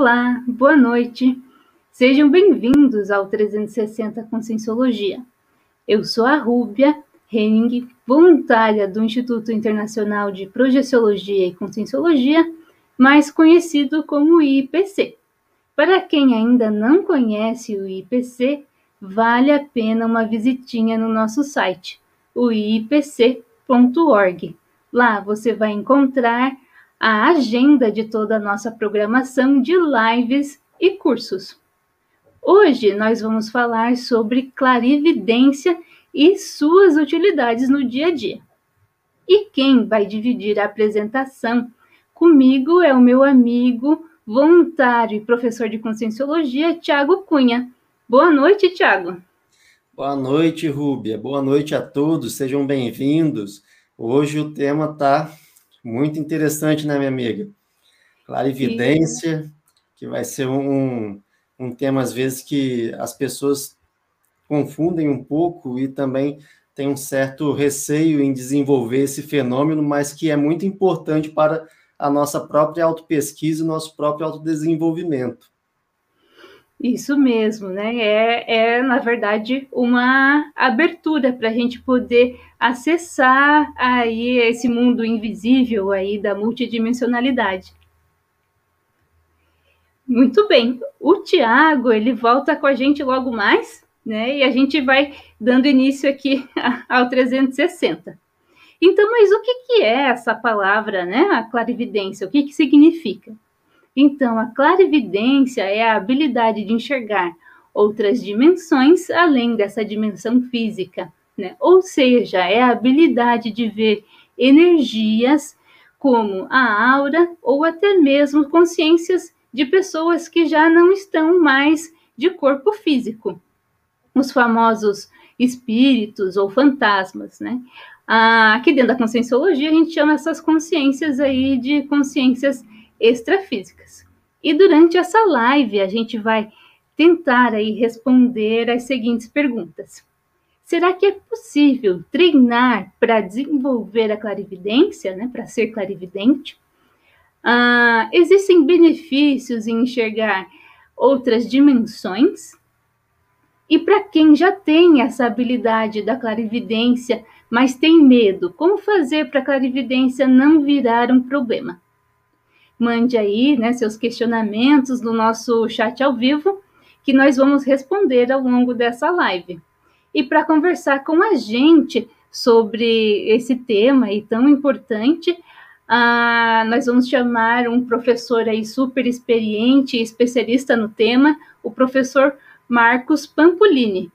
Olá, boa noite. Sejam bem-vindos ao 360 Conscienciologia. Eu sou a Rúbia Henning, voluntária do Instituto Internacional de Projeciologia e Conscienciologia, mais conhecido como IPC. Para quem ainda não conhece o IPC, vale a pena uma visitinha no nosso site, o ipc.org. Lá você vai encontrar a agenda de toda a nossa programação de lives e cursos. Hoje nós vamos falar sobre clarividência e suas utilidades no dia a dia. E quem vai dividir a apresentação comigo é o meu amigo, voluntário e professor de Conscienciologia, Tiago Cunha. Boa noite, Tiago. Boa noite, Rúbia. Boa noite a todos, sejam bem-vindos. Hoje o tema está muito interessante, né, minha amiga? Clarividência, que vai ser um, um tema, às vezes, que as pessoas confundem um pouco e também tem um certo receio em desenvolver esse fenômeno, mas que é muito importante para a nossa própria autopesquisa e nosso próprio autodesenvolvimento. Isso mesmo, né? É, é na verdade uma abertura para a gente poder acessar aí esse mundo invisível aí da multidimensionalidade. Muito bem. O Tiago, ele volta com a gente logo mais, né? E a gente vai dando início aqui ao 360. Então, mas o que, que é essa palavra, né? A clarividência, o que, que significa? Então, a clarividência é a habilidade de enxergar outras dimensões além dessa dimensão física, né? Ou seja, é a habilidade de ver energias como a aura ou até mesmo consciências de pessoas que já não estão mais de corpo físico. Os famosos espíritos ou fantasmas, né? Ah, aqui dentro da conscienciologia a gente chama essas consciências aí de consciências extrafísicas. E durante essa live a gente vai tentar aí responder as seguintes perguntas. Será que é possível treinar para desenvolver a clarividência, né, para ser clarividente? Ah, existem benefícios em enxergar outras dimensões? E para quem já tem essa habilidade da clarividência, mas tem medo, como fazer para a clarividência não virar um problema? Mande aí né, seus questionamentos no nosso chat ao vivo, que nós vamos responder ao longo dessa live. E para conversar com a gente sobre esse tema aí tão importante, ah, nós vamos chamar um professor aí super experiente e especialista no tema, o professor Marcos Pampolini.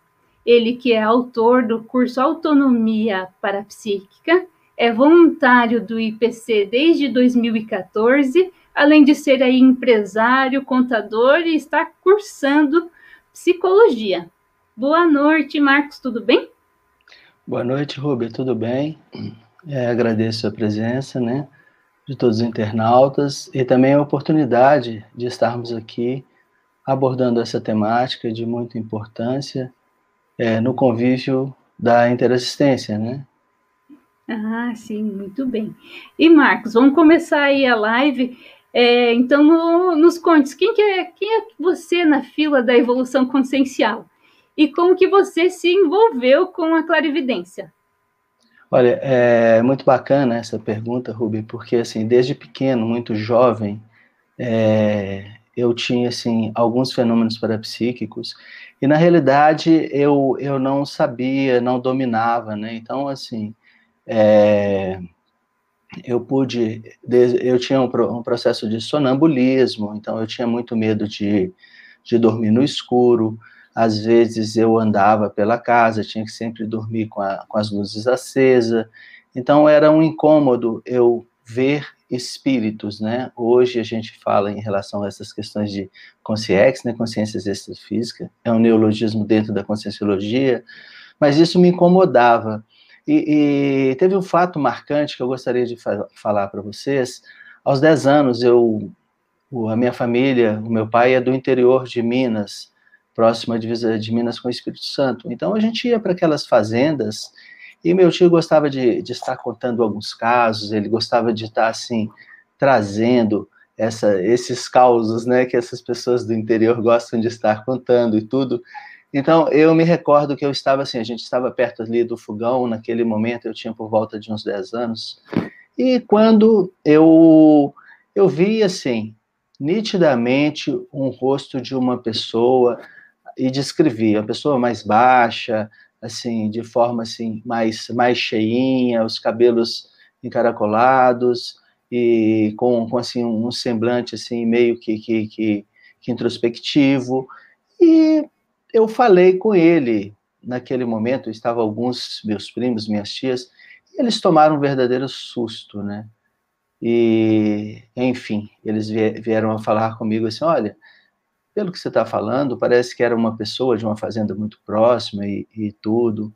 Ele que é autor do curso Autonomia Parapsíquica é voluntário do IPC desde 2014, além de ser aí empresário, contador e está cursando psicologia. Boa noite, Marcos, tudo bem? Boa noite, Rubia, tudo bem? É, agradeço a presença, né, de todos os internautas e também a oportunidade de estarmos aqui abordando essa temática de muita importância é, no convívio da interassistência, né? Ah, sim, muito bem. E Marcos, vamos começar aí a live. É, então, no, nos contes, quem, que é, quem é você na fila da evolução consciencial? E como que você se envolveu com a clarividência? Olha, é muito bacana essa pergunta, Rubi, porque, assim, desde pequeno, muito jovem, é, eu tinha, assim, alguns fenômenos parapsíquicos, e, na realidade, eu, eu não sabia, não dominava, né? Então, assim, é, eu pude, eu tinha um, processo de sonambulismo, então eu tinha muito medo de, de dormir no escuro, às vezes eu andava pela casa, tinha que sempre dormir com, a, com as luzes acesas, então era um incômodo eu ver espíritos, né? Hoje a gente fala em relação a essas questões de consciência, né? Consciências extrafísicas, é um neologismo dentro da conscienciologia, mas isso me incomodava. E, e, teve um fato marcante que eu gostaria de fa falar para vocês. Aos 10 anos, eu, a minha família, o meu pai é do interior de Minas, próxima divisa de Minas com o Espírito Santo. Então a gente ia para aquelas fazendas e meu tio gostava de, de, estar contando alguns casos, ele gostava de estar assim trazendo essa, esses causos, né, que essas pessoas do interior gostam de estar contando e tudo. Então, eu me recordo que eu estava assim, a gente estava perto ali do fogão, naquele momento eu tinha por volta de uns 10 anos, e quando eu, eu vi, assim, nitidamente um rosto de uma pessoa e descrevia, uma pessoa mais baixa, assim, de forma, assim, mais, mais cheinha, os cabelos encaracolados, e com, com assim, um semblante, assim, meio que, que, que, que introspectivo, e eu falei com ele naquele momento, estavam alguns meus primos, minhas tias, e eles tomaram um verdadeiro susto, né? E, enfim, eles vieram a falar comigo assim: olha, pelo que você está falando, parece que era uma pessoa de uma fazenda muito próxima e, e, tudo,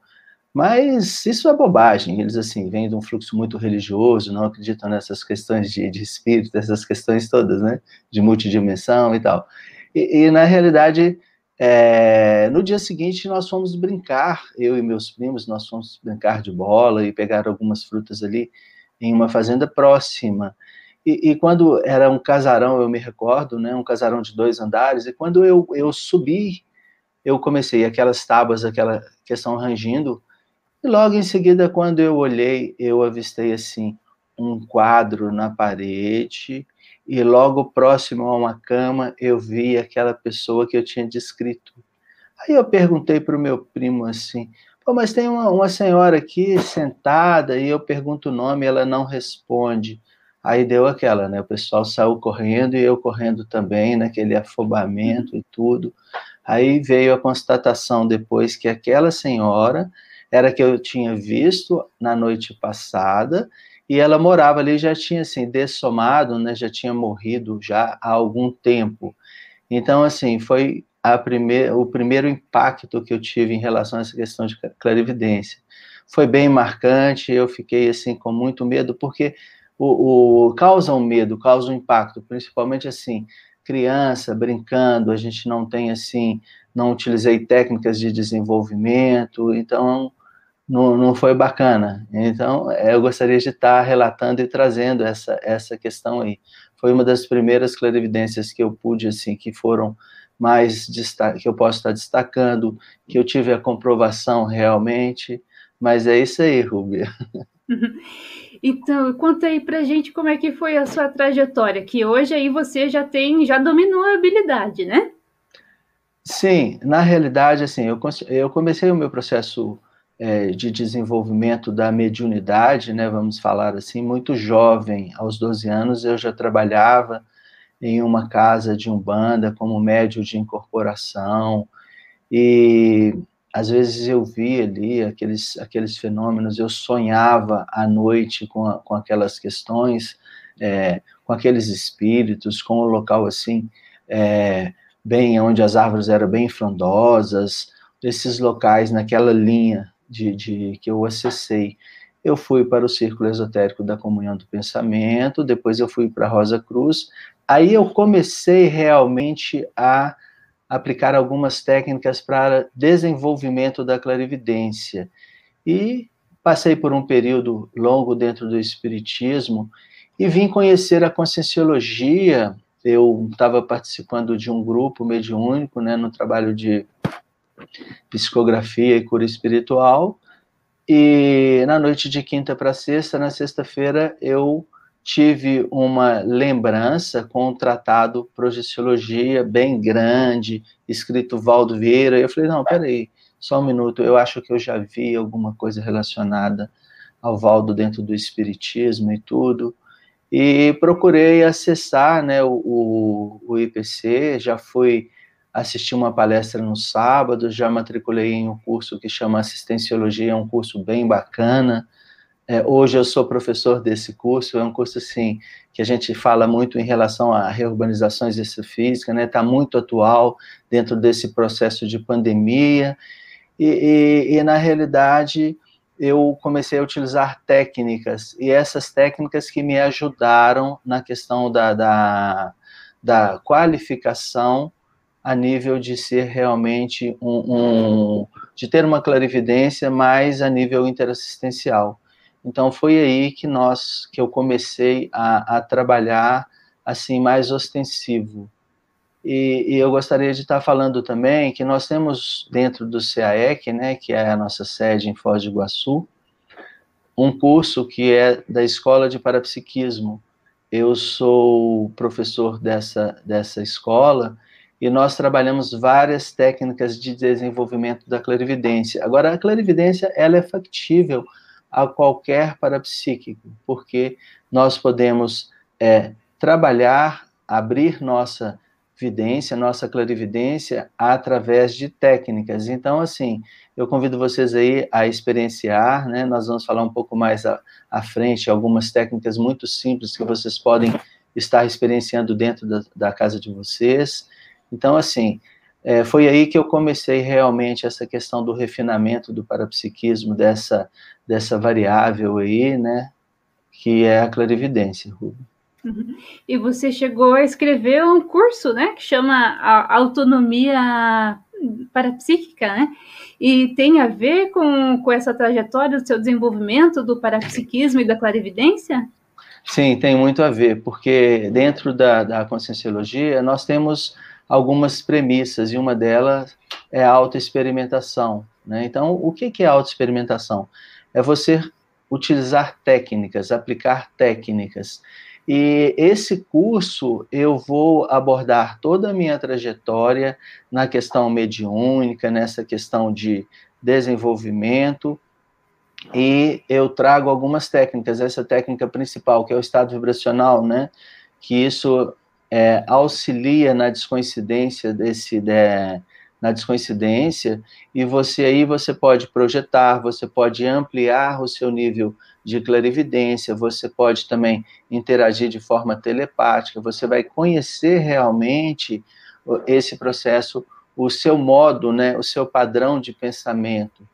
mas isso é bobagem. Eles, assim, vêm de um fluxo muito religioso, não acreditam nessas questões de, de espírito, essas questões todas, né? De multidimensão e tal. E, e na realidade, é, no dia seguinte, nós fomos brincar, eu e meus primos, nós fomos brincar de bola e pegar algumas frutas ali em uma fazenda próxima. E, e, quando era um casarão, eu me recordo, né, um casarão de dois andares, e quando eu, eu subi, eu comecei aquelas tábuas, aquela questão rangindo, e logo em seguida, quando eu olhei, eu avistei assim um quadro na parede e logo próximo a uma cama eu vi aquela pessoa que eu tinha descrito. Aí eu perguntei para o meu primo assim, Pô, mas tem uma, uma senhora aqui sentada e eu pergunto o nome, ela não responde. Aí deu aquela, né? O pessoal saiu correndo e eu correndo também, naquele afobamento e tudo. Aí veio a constatação depois que aquela senhora era que eu tinha visto na noite passada e ela morava ali, já tinha assim, dessomado, né, já tinha morrido já há algum tempo. Então, assim, foi a o primeiro impacto que eu tive em relação a essa questão de clarividência. Foi bem marcante, eu fiquei, assim, com muito medo, porque o, o causa um medo, causa um impacto, principalmente, assim, criança brincando, a gente não tem, assim, não utilizei técnicas de desenvolvimento, então não, não foi bacana. Então, é, eu gostaria de estar relatando e trazendo essa, essa questão aí. Foi uma das primeiras clarividências que eu pude, assim, que foram mais que eu posso estar destacando, que eu tive a comprovação realmente, mas é isso aí, Rubia. Então, conta aí pra gente como é que foi a sua trajetória, que hoje aí você já tem, já dominou a habilidade, né? Sim, na realidade, assim, eu, eu comecei o meu processo é, de desenvolvimento da mediunidade, né, vamos falar assim, muito jovem, aos 12 anos eu já trabalhava em uma casa de umbanda como médio de incorporação. E às vezes eu via ali aqueles, aqueles fenômenos, eu sonhava à noite com, a, com aquelas questões, é, com aqueles espíritos, com o local assim, é, bem onde as árvores eram bem frondosas, esses locais naquela linha de, de, que eu acessei. Eu fui para o Círculo Esotérico da Comunhão do Pensamento, depois eu fui para a Rosa Cruz. Aí eu comecei realmente a aplicar algumas técnicas para desenvolvimento da clarividência. E passei por um período longo dentro do Espiritismo e vim conhecer a Conscienciologia. Eu estava participando de um grupo mediúnico, né, no trabalho de psicografia e cura espiritual. E na noite de quinta para sexta, na sexta-feira, eu tive uma lembrança com um tratado Projeciologia bem grande, escrito Valdo Vieira. E eu falei: não, peraí, só um minuto, eu acho que eu já vi alguma coisa relacionada ao Valdo dentro do Espiritismo e tudo. E procurei acessar né, o, o IPC, já fui assisti uma palestra no sábado, já matriculei em um curso que chama Assistenciologia, é um curso bem bacana. É, hoje eu sou professor desse curso, é um curso assim que a gente fala muito em relação a reurbanização e exercício física, né? Está muito atual dentro desse processo de pandemia e, e, e na realidade eu comecei a utilizar técnicas e essas técnicas que me ajudaram na questão da, da, da qualificação a nível de ser realmente um, um, de ter uma clarividência, mais a nível interassistencial. Então foi aí que nós, que eu comecei a, a trabalhar assim mais ostensivo. E, e, eu gostaria de estar falando também que nós temos dentro do CAEC, né, que é a nossa sede em Foz do Iguaçu, um curso que é da Escola de Parapsiquismo. Eu sou professor dessa, dessa escola e nós trabalhamos várias técnicas de desenvolvimento da clarividência. Agora, a clarividência ela é factível a qualquer parapsíquico, porque nós podemos é, trabalhar, abrir nossa vidência, nossa clarividência através de técnicas. Então, assim, eu convido vocês aí a experienciar, né? Nós vamos falar um pouco mais à, à frente, algumas técnicas muito simples que vocês podem estar experienciando dentro da, da casa de vocês. Então, assim, é, foi aí que eu comecei realmente essa questão do refinamento do parapsiquismo, dessa, dessa variável aí, né? Que é a clarividência, Rubem. Uhum. E você chegou a escrever um curso, né, que chama Autonomia Parapsíquica, né? E tem a ver com, com essa trajetória do seu desenvolvimento do parapsiquismo e da clarividência? Sim, tem muito a ver, porque dentro da, da conscienciologia nós temos algumas premissas, e uma delas é a autoexperimentação. Né? Então, o que é autoexperimentação? É você utilizar técnicas, aplicar técnicas. E esse curso eu vou abordar toda a minha trajetória na questão mediúnica, nessa questão de desenvolvimento, e eu trago algumas técnicas. Essa técnica principal, que é o estado vibracional, né? Que isso é, auxilia na descoincidência desse, de, na descoincidência, e você aí você pode projetar, você pode ampliar o seu nível de clarividência, você pode também interagir de forma telepática, você vai conhecer realmente esse processo, o seu modo, né, o seu padrão de pensamento.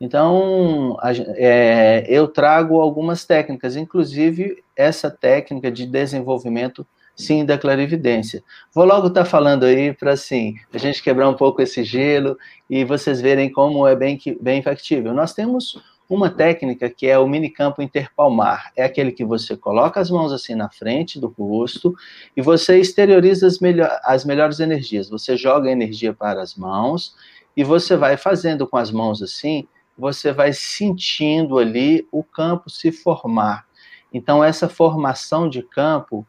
Então, é, eu trago algumas técnicas, inclusive essa técnica de desenvolvimento sim da clarividência. Vou logo estar tá falando aí para assim, a gente quebrar um pouco esse gelo e vocês verem como é bem, bem factível. Nós temos uma técnica que é o minicampo interpalmar. É aquele que você coloca as mãos assim na frente do rosto e você exterioriza as, melhor, as melhores energias. Você joga energia para as mãos e você vai fazendo com as mãos assim, você vai sentindo ali o campo se formar. Então, essa formação de campo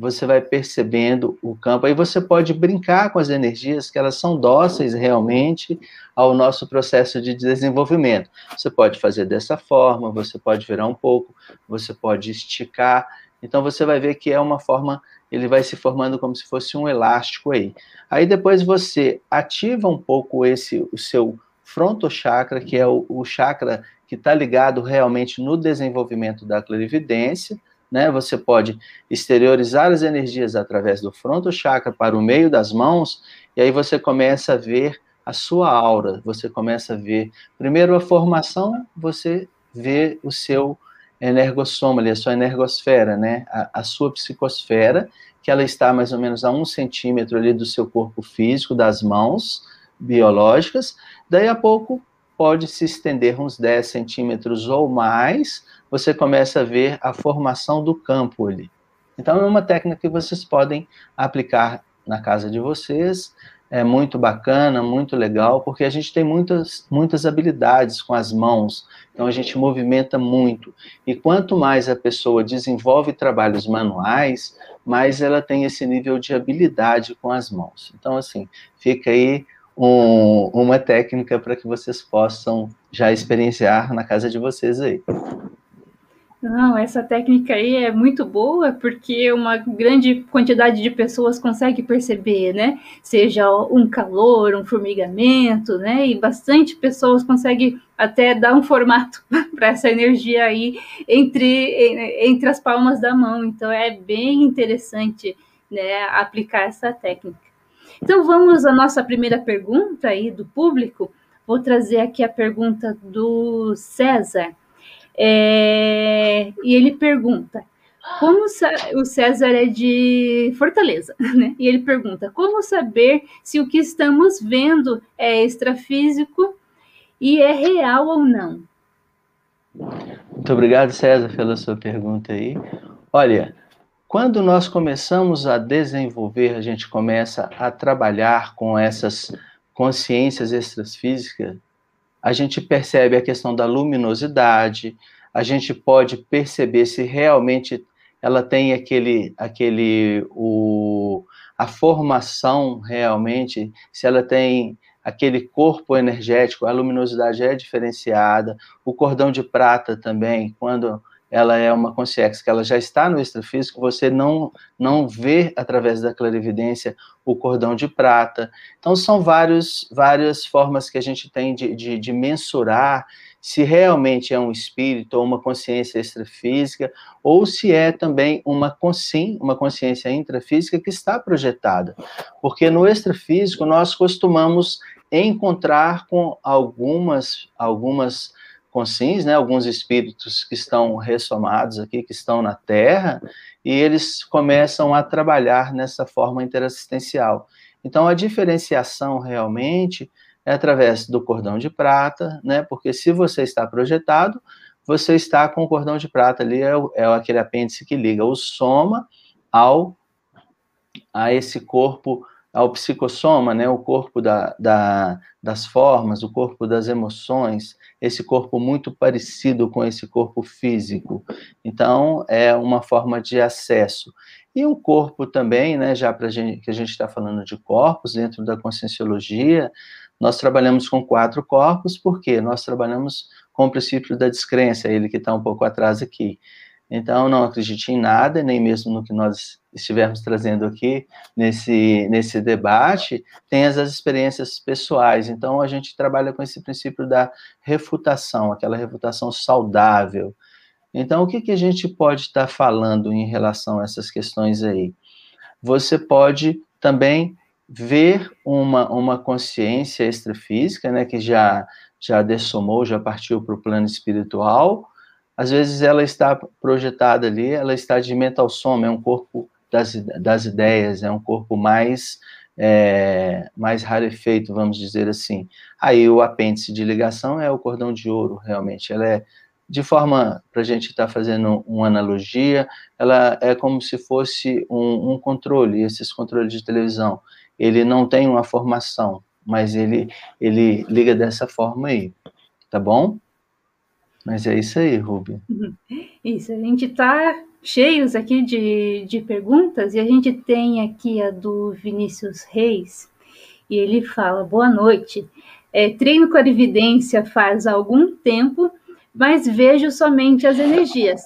você vai percebendo o campo. Aí você pode brincar com as energias, que elas são dóceis realmente ao nosso processo de desenvolvimento. Você pode fazer dessa forma, você pode virar um pouco, você pode esticar. Então você vai ver que é uma forma, ele vai se formando como se fosse um elástico aí. Aí depois você ativa um pouco esse o seu frontochakra, que é o, o chakra que está ligado realmente no desenvolvimento da clarividência né? Você pode exteriorizar as energias através do fronto chakra para o meio das mãos, e aí você começa a ver a sua aura, você começa a ver, primeiro a formação, você vê o seu energossoma, a sua energosfera, né? A, a, sua psicosfera, que ela está mais ou menos a um centímetro ali do seu corpo físico, das mãos biológicas, daí a pouco pode se estender uns 10 centímetros ou mais, você começa a ver a formação do campo ali. Então, é uma técnica que vocês podem aplicar na casa de vocês, é muito bacana, muito legal, porque a gente tem muitas, muitas habilidades com as mãos, então a gente movimenta muito. E quanto mais a pessoa desenvolve trabalhos manuais, mais ela tem esse nível de habilidade com as mãos. Então, assim, fica aí um, uma técnica para que vocês possam já experienciar na casa de vocês aí. Não, essa técnica aí é muito boa porque uma grande quantidade de pessoas consegue perceber, né? Seja um calor, um formigamento, né? E bastante pessoas conseguem até dar um formato para essa energia aí entre, entre as palmas da mão. Então é bem interessante né, aplicar essa técnica. Então vamos à nossa primeira pergunta aí do público. Vou trazer aqui a pergunta do César. É, e ele pergunta: como o César é de Fortaleza, né? E ele pergunta: como saber se o que estamos vendo é extrafísico e é real ou não? Muito obrigado, César, pela sua pergunta aí. Olha, Quando nós começamos a desenvolver, a gente começa a trabalhar com essas consciências extrafísicas, a gente percebe a questão da luminosidade, a gente pode perceber se realmente ela tem aquele, aquele o, a formação realmente, se ela tem aquele corpo energético, a luminosidade é diferenciada, o cordão de prata também, quando ela é uma consciência que ela já está no extrafísico, você não, não vê através da clarividência o cordão de prata. Então, são vários, várias formas que a gente tem de, de, de mensurar se realmente é um espírito ou uma consciência extrafísica, ou se é também uma, sim, uma consciência intrafísica que está projetada. Porque no extrafísico nós costumamos encontrar com algumas, algumas consciências, né, alguns espíritos que estão ressomados aqui, que estão na Terra, e eles começam a trabalhar nessa forma interassistencial. Então, a diferenciação realmente é através do cordão de prata, né? Porque se você está projetado, você está com o cordão de prata ali, é, é aquele apêndice que liga o soma ao a esse corpo, ao psicossoma, né? O corpo da, da, das formas, o corpo das emoções, esse corpo muito parecido com esse corpo físico. Então, é uma forma de acesso. E o corpo também, né, já para gente, que a gente está falando de corpos, dentro da conscienciologia, nós trabalhamos com quatro corpos, porque nós trabalhamos com o princípio da descrença, ele que está um pouco atrás aqui. Então, não acredite em nada, nem mesmo no que nós estivermos trazendo aqui nesse, nesse debate, tem as, as experiências pessoais. Então, a gente trabalha com esse princípio da refutação, aquela refutação saudável. Então, o que, que a gente pode estar falando em relação a essas questões aí? Você pode também ver uma, uma consciência extrafísica, né, que já, já dessomou, já partiu para o plano espiritual, às vezes ela está projetada ali, ela está de mental soma, é um corpo das, das ideias, é um corpo mais, é, mais rarefeito, vamos dizer assim. Aí o apêndice de ligação é o cordão de ouro, realmente, ela é de forma, para a gente estar tá fazendo uma analogia, ela é como se fosse um, um controle, esses controles de televisão ele não tem uma formação, mas ele, ele liga dessa forma aí, tá bom? Mas é isso aí, Rubia. Isso, a gente está cheios aqui de, de perguntas e a gente tem aqui a do Vinícius Reis e ele fala: Boa noite. É, treino com a evidência faz algum tempo, mas vejo somente as energias.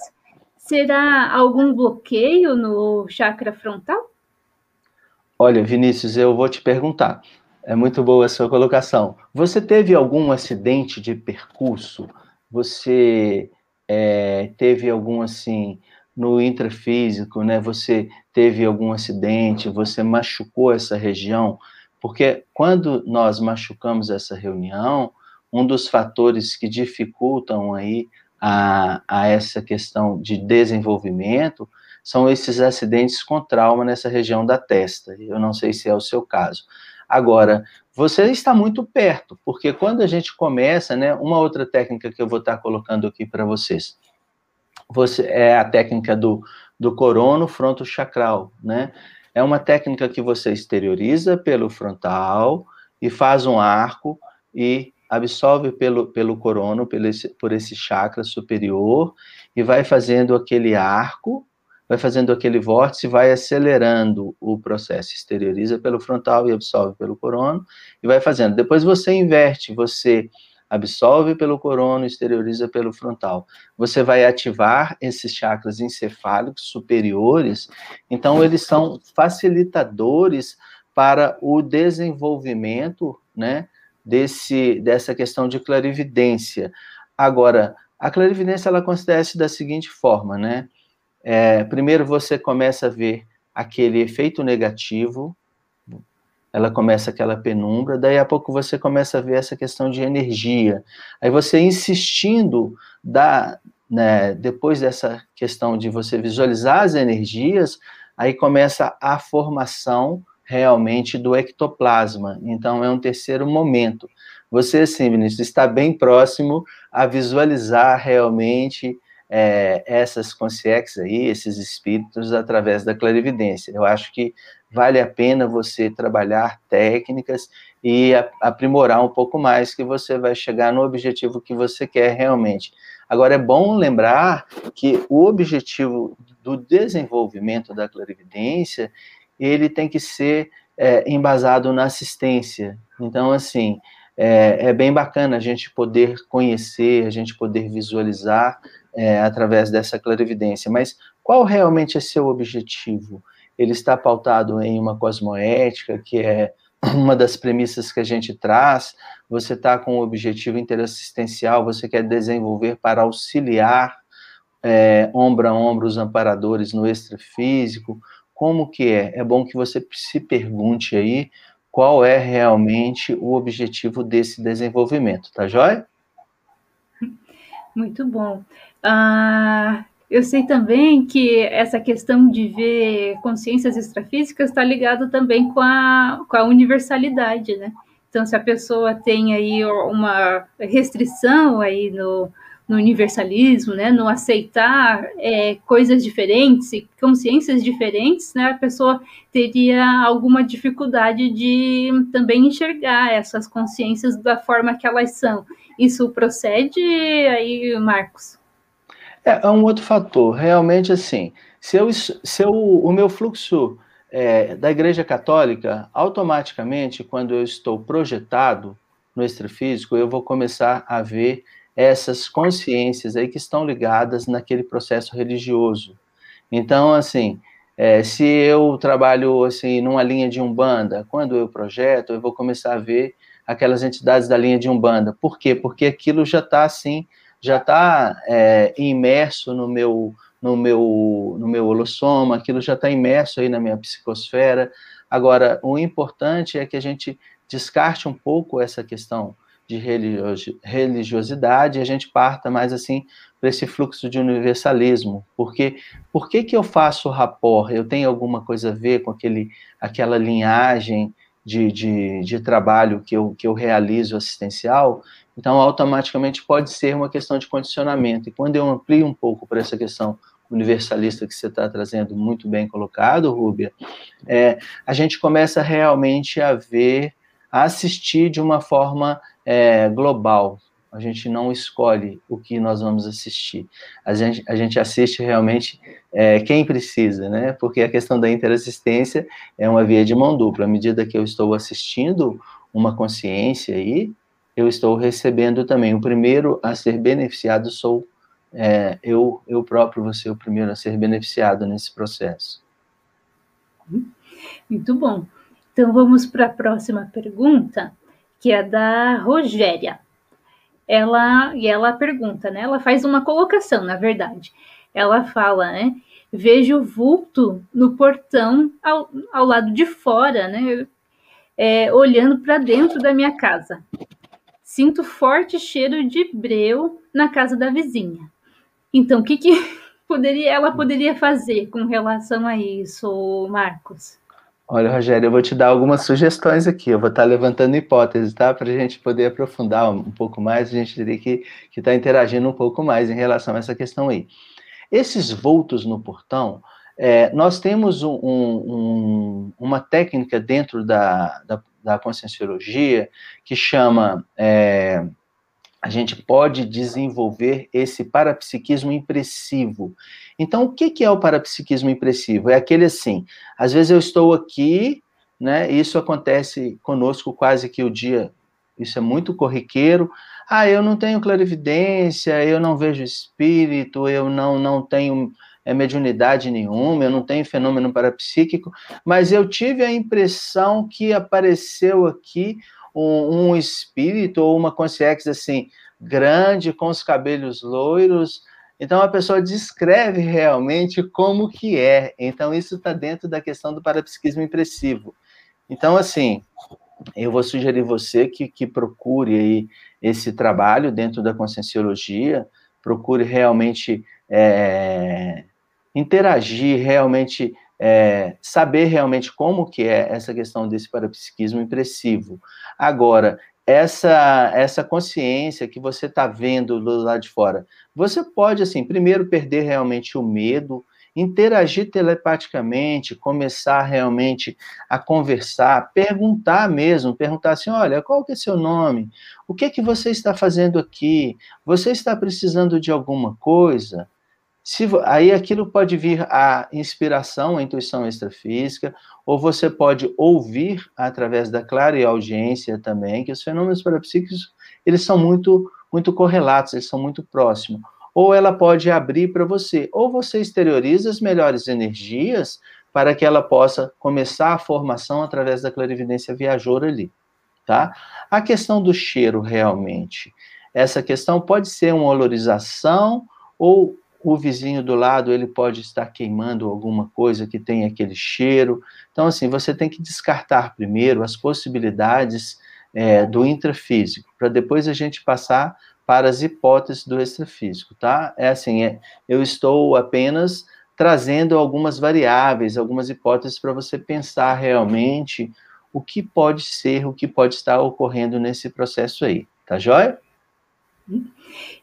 Será algum bloqueio no chakra frontal? Olha, Vinícius, eu vou te perguntar. É muito boa a sua colocação. Você teve algum acidente de percurso? Você é, teve algum assim no intrafísico, né? Você teve algum acidente? Você machucou essa região? Porque quando nós machucamos essa reunião, um dos fatores que dificultam aí a, a essa questão de desenvolvimento são esses acidentes com trauma nessa região da testa. Eu não sei se é o seu caso. Agora, você está muito perto, porque quando a gente começa, né, uma outra técnica que eu vou estar colocando aqui para vocês, você é a técnica do, do corono fronto chakral, né? É uma técnica que você exterioriza pelo frontal e faz um arco e absorve pelo, pelo corono, pelo esse, por esse chakra superior, e vai fazendo aquele arco, vai fazendo aquele vórtice, vai acelerando o processo, exterioriza pelo frontal e absorve pelo corono, e vai fazendo. Depois você inverte, você absorve pelo corono, exterioriza pelo frontal. Você vai ativar esses chakras encefálicos superiores, então eles são facilitadores para o desenvolvimento, né, desse, dessa questão de clarividência. Agora, a clarividência ela acontece da seguinte forma, né? É, primeiro você começa a ver aquele efeito negativo, ela começa aquela penumbra, daí a pouco você começa a ver essa questão de energia. Aí você insistindo da, né, depois dessa questão de você visualizar as energias, aí começa a formação realmente do ectoplasma. Então é um terceiro momento. Você, sim, Vinícius, está bem próximo a visualizar realmente é, essas consciências aí, esses espíritos, através da clarividência. Eu acho que vale a pena você trabalhar técnicas e aprimorar um pouco mais, que você vai chegar no objetivo que você quer realmente. Agora, é bom lembrar que o objetivo do desenvolvimento da clarividência, ele tem que ser é, embasado na assistência. Então, assim, é, é, bem bacana a gente poder conhecer, a gente poder visualizar é, através dessa clarividência. Mas qual realmente é seu objetivo? Ele está pautado em uma cosmoética, que é uma das premissas que a gente traz. Você está com um objetivo interassistencial, você quer desenvolver para auxiliar é, ombro a ombro os amparadores no extrafísico. Como que é? É bom que você se pergunte aí qual é realmente o objetivo desse desenvolvimento, tá joia? Muito bom. Ah, eu sei também que essa questão de ver consciências extrafísicas está ligado também com a, com a universalidade, né? Então, se a pessoa tem aí uma restrição aí no, no universalismo, né, no aceitar é, coisas diferentes e consciências diferentes, né, a pessoa teria alguma dificuldade de também enxergar essas consciências da forma que elas são. Isso procede aí, Marcos? É, é um outro fator. Realmente, assim, se, eu, se eu, o meu fluxo é, da Igreja Católica, automaticamente, quando eu estou projetado no extrafísico, eu vou começar a ver essas consciências aí que estão ligadas naquele processo religioso. Então, assim, é, se eu trabalho assim numa linha de umbanda, quando eu projeto, eu vou começar a ver aquelas entidades da linha de umbanda. Por quê? Porque aquilo já está assim já está é, imerso no meu no meu no meu holossoma, aquilo já está imerso aí na minha psicosfera. Agora, o importante é que a gente descarte um pouco essa questão de religiosidade e a gente parta mais assim para esse fluxo de universalismo. Porque por que, que eu faço rapport? Eu tenho alguma coisa a ver com aquele, aquela linhagem de, de, de trabalho que eu, que eu realizo assistencial? Então, automaticamente pode ser uma questão de condicionamento. E quando eu amplio um pouco para essa questão universalista que você está trazendo, muito bem colocado, Rúbia, é, a gente começa realmente a ver, a assistir de uma forma é, global. A gente não escolhe o que nós vamos assistir. A gente, a gente assiste realmente é, quem precisa, né? Porque a questão da interassistência é uma via de mão dupla. À medida que eu estou assistindo uma consciência aí, eu estou recebendo também. O primeiro a ser beneficiado sou é, eu, eu próprio ser o primeiro a ser beneficiado nesse processo. Muito bom. Então vamos para a próxima pergunta, que é da Rogéria. Ela e ela pergunta, né? Ela faz uma colocação, na verdade. Ela fala, né? Vejo vulto no portão ao, ao lado de fora, né? É, olhando para dentro da minha casa. Sinto forte cheiro de breu na casa da vizinha. Então, o que, que poderia, ela poderia fazer com relação a isso, Marcos? Olha, Rogério, eu vou te dar algumas sugestões aqui. Eu vou estar levantando hipóteses, tá? Para a gente poder aprofundar um pouco mais, a gente teria que estar tá interagindo um pouco mais em relação a essa questão aí. Esses voltos no portão, é, nós temos um, um, uma técnica dentro da, da, da conscienciologia que chama. É, a gente pode desenvolver esse parapsiquismo impressivo. Então, o que, é o parapsiquismo impressivo? É aquele assim, às vezes eu estou aqui, né? Isso acontece conosco quase que o dia, isso é muito corriqueiro. Ah, eu não tenho clarividência, eu não vejo espírito, eu não, não tenho é, mediunidade nenhuma, eu não tenho fenômeno parapsíquico, mas eu tive a impressão que apareceu aqui um, um espírito ou uma consciência assim, grande, com os cabelos loiros. Então a pessoa descreve realmente como que é. Então isso está dentro da questão do parapsiquismo impressivo. Então, assim, eu vou sugerir você que, que procure aí esse trabalho dentro da conscienciologia, procure realmente é, interagir, realmente é, saber realmente como que é essa questão desse parapsiquismo impressivo. Agora, essa essa consciência que você está vendo do lado de fora. Você pode, assim, primeiro perder realmente o medo, interagir telepaticamente, começar realmente a conversar, perguntar mesmo, perguntar assim, olha, qual que é seu nome? O que que você está fazendo aqui? Você está precisando de alguma coisa? Se, aí aquilo pode vir a inspiração, a intuição extrafísica, ou você pode ouvir através da clara e audiência também, que os fenômenos parapsíquicos, eles são muito, muito correlatos, eles são muito próximos. Ou ela pode abrir para você, ou você exterioriza as melhores energias para que ela possa começar a formação através da clarividência viajoura ali, tá? A questão do cheiro realmente, essa questão pode ser uma olorização ou o vizinho do lado ele pode estar queimando alguma coisa que tem aquele cheiro. Então, assim, você tem que descartar primeiro as possibilidades é, do intrafísico, para depois a gente passar para as hipóteses do extrafísico, tá? É assim, é, eu estou apenas trazendo algumas variáveis, algumas hipóteses para você pensar realmente o que pode ser, o que pode estar ocorrendo nesse processo aí, tá joia?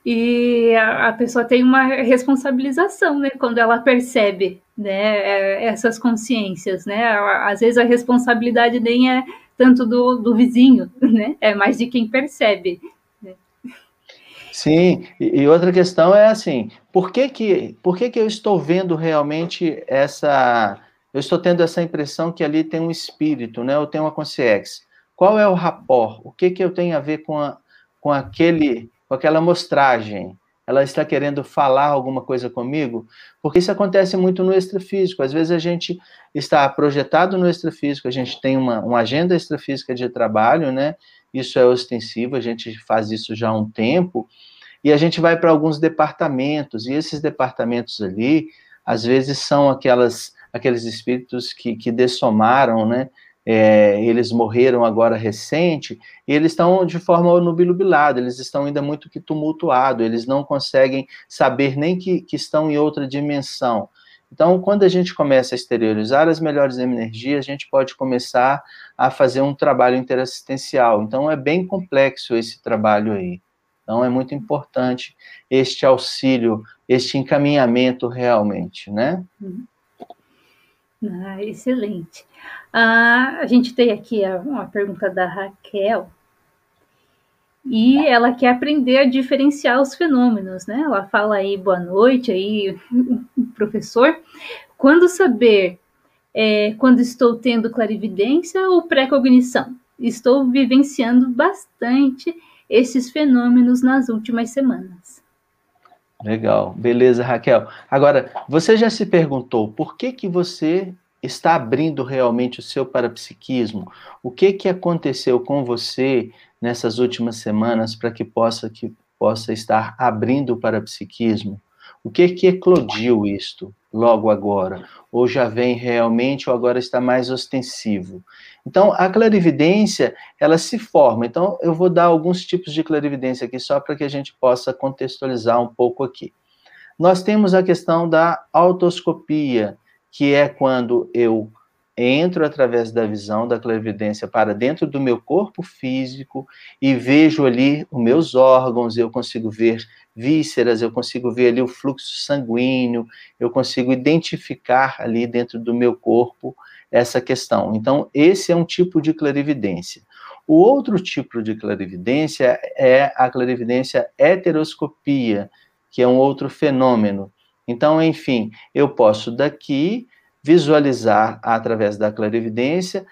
E a pessoa tem uma responsabilização, né, quando ela percebe, né, é, essas consciências, né, às vezes a responsabilidade nem é tanto do, do vizinho, né, é mais de quem percebe, Sim, e, outra questão é assim, por que que, por que que eu estou vendo realmente essa, eu estou tendo essa impressão que ali tem um espírito, né, eu tenho uma consciência, qual é o rapport, o que que eu tenho a ver com, a, com aquele, com aquela mostragem, ela está querendo falar alguma coisa comigo? Porque isso acontece muito no extrafísico. Às vezes a gente está projetado no extrafísico, a gente tem uma, uma agenda extrafísica de trabalho, né? Isso é ostensivo, a gente faz isso já há um tempo, e a gente vai para alguns departamentos, e esses departamentos ali, às vezes são aquelas, aqueles espíritos que, que dessomaram, né? É, eles morreram agora recente, e eles estão de forma nubilubilada, eles estão ainda muito que tumultuados, eles não conseguem saber nem que, que estão em outra dimensão. Então, quando a gente começa a exteriorizar as melhores energias, a gente pode começar a fazer um trabalho interassistencial. Então, é bem complexo esse trabalho aí. Então, é muito importante este auxílio, este encaminhamento realmente, né? Uhum. Ah, excelente. Ah, a gente tem aqui uma pergunta da Raquel. E ela quer aprender a diferenciar os fenômenos, né? Ela fala aí, boa noite, aí, professor. Quando saber é, quando estou tendo clarividência ou pré-cognição? Estou vivenciando bastante esses fenômenos nas últimas semanas. Legal, beleza, Raquel. Agora, você já se perguntou por que que você está abrindo realmente o seu parapsiquismo? O que que aconteceu com você nessas últimas semanas para que possa que possa estar abrindo o parapsiquismo? O que que eclodiu isto logo agora? Ou já vem realmente ou agora está mais ostensivo? Então, a clarividência, ela se forma. Então, eu vou dar alguns tipos de clarividência aqui só para que a gente possa contextualizar um pouco aqui. Nós temos a questão da autoscopia, que é quando eu entro através da visão da clarividência para dentro do meu corpo físico e vejo ali os meus órgãos, eu consigo ver vísceras, eu consigo ver ali o fluxo sanguíneo, eu consigo identificar ali dentro do meu corpo essa questão. Então, esse é um tipo de clarividência. O outro tipo de clarividência é a clarividência heteroscopia, que é um outro fenômeno, então, enfim, eu posso daqui visualizar através da clarividência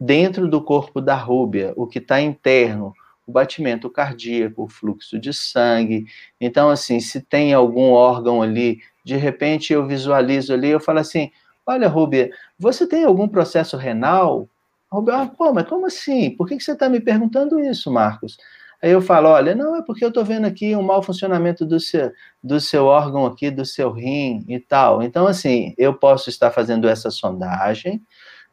dentro do corpo da rúbia, o que está interno, o batimento cardíaco, o fluxo de sangue. Então, assim, se tem algum órgão ali, de repente eu visualizo ali, eu falo assim: olha, Rúbia, você tem algum processo renal? Rúbia, ah, pô, mas como assim? Por que, que você está me perguntando isso, Marcos? Aí eu falo, olha, não, é porque eu estou vendo aqui um mau funcionamento do seu, do seu órgão aqui, do seu rim e tal. Então, assim, eu posso estar fazendo essa sondagem.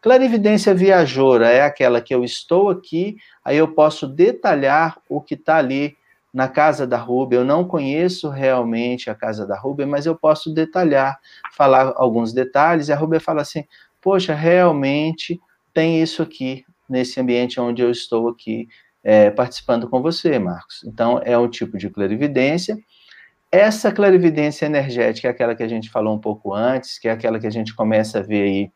Clarividência viajoura é aquela que eu estou aqui, aí eu posso detalhar o que está ali na casa da Rubia. Eu não conheço realmente a casa da Rubia, mas eu posso detalhar, falar alguns detalhes, e a Rubia fala assim, poxa, realmente tem isso aqui, nesse ambiente onde eu estou aqui, é, participando com você, Marcos. Então, é um tipo de clarividência. Essa clarividência energética é aquela que a gente falou um pouco antes, que é aquela que a gente começa a ver aí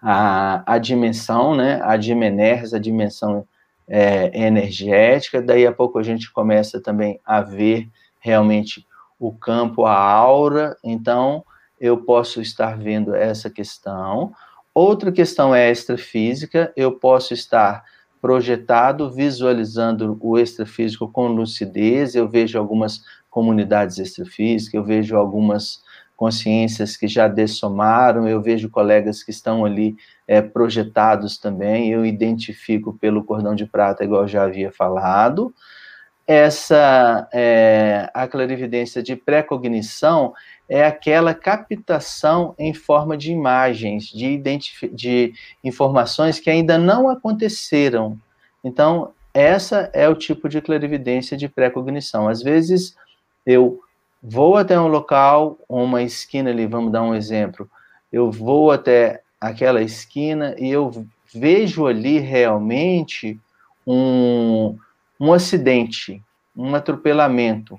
a, a dimensão, né, a dimeners, a dimensão é, energética, daí a pouco a gente começa também a ver realmente o campo, a aura, então eu posso estar vendo essa questão. Outra questão é extrafísica, eu posso estar projetado, visualizando o extrafísico com lucidez, eu vejo algumas comunidades extrafísicas, eu vejo algumas consciências que já dessomaram, eu vejo colegas que estão ali é, projetados também, eu identifico pelo cordão de prata, igual já havia falado. Essa, é, a clarividência de pré-cognição é aquela captação em forma de imagens, de, de informações que ainda não aconteceram. Então, essa é o tipo de clarividência de pré-cognição. Às vezes, eu vou até um local, uma esquina ali, vamos dar um exemplo. Eu vou até aquela esquina e eu vejo ali realmente um, um acidente, um atropelamento.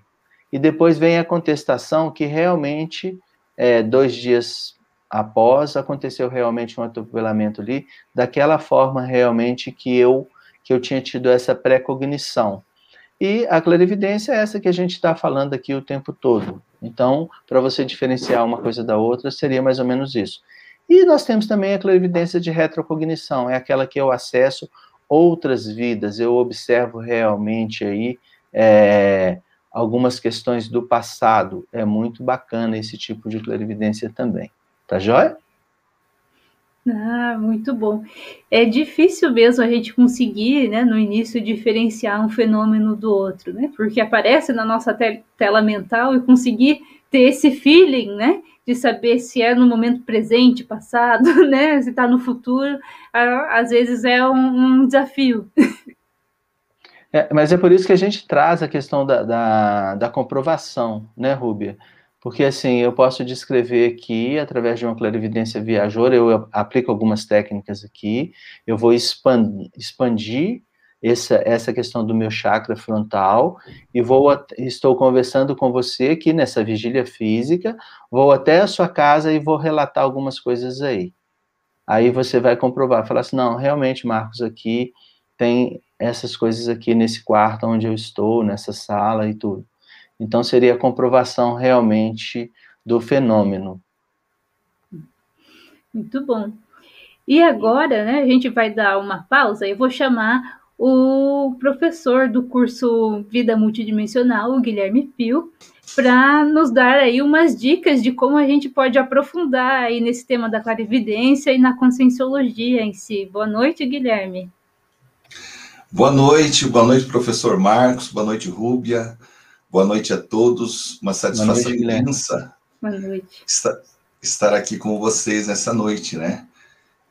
E depois vem a contestação que realmente, é, dois dias após, aconteceu realmente um atropelamento ali, daquela forma realmente que eu, que eu tinha tido essa pré-cognição. E a clarividência é essa que a gente está falando aqui o tempo todo. Então, para você diferenciar uma coisa da outra, seria mais ou menos isso. E nós temos também a clarividência de retrocognição, é aquela que eu acesso outras vidas, eu observo realmente aí é, algumas questões do passado. É muito bacana esse tipo de clarividência também. Tá joia? Ah, muito bom. É difícil mesmo a gente conseguir, né, no início, diferenciar um fenômeno do outro, né? Porque aparece na nossa te tela mental e conseguir ter esse feeling, né, de saber se é no momento presente, passado, né, se está no futuro, às vezes é um, um desafio. É, mas é por isso que a gente traz a questão da, da, da comprovação, né, Rúbia? Porque, assim, eu posso descrever aqui, através de uma clarividência viajora, eu aplico algumas técnicas aqui, eu vou expandir, expandir essa, essa questão do meu chakra frontal e vou estou conversando com você aqui nessa vigília física, vou até a sua casa e vou relatar algumas coisas aí. Aí você vai comprovar, falar assim, não, realmente, Marcos, aqui tem essas coisas aqui nesse quarto onde eu estou, nessa sala e tudo. Então, seria a comprovação realmente do fenômeno. Muito bom. E agora, né, a gente vai dar uma pausa e vou chamar o professor do curso Vida Multidimensional, o Guilherme Pio, para nos dar aí umas dicas de como a gente pode aprofundar aí nesse tema da clarividência e na conscienciologia em si. Boa noite, Guilherme. Boa noite, boa noite, professor Marcos, boa noite, Rúbia, Boa noite a todos. Uma satisfação noite, imensa Boa noite. Estar, estar aqui com vocês nessa noite, né?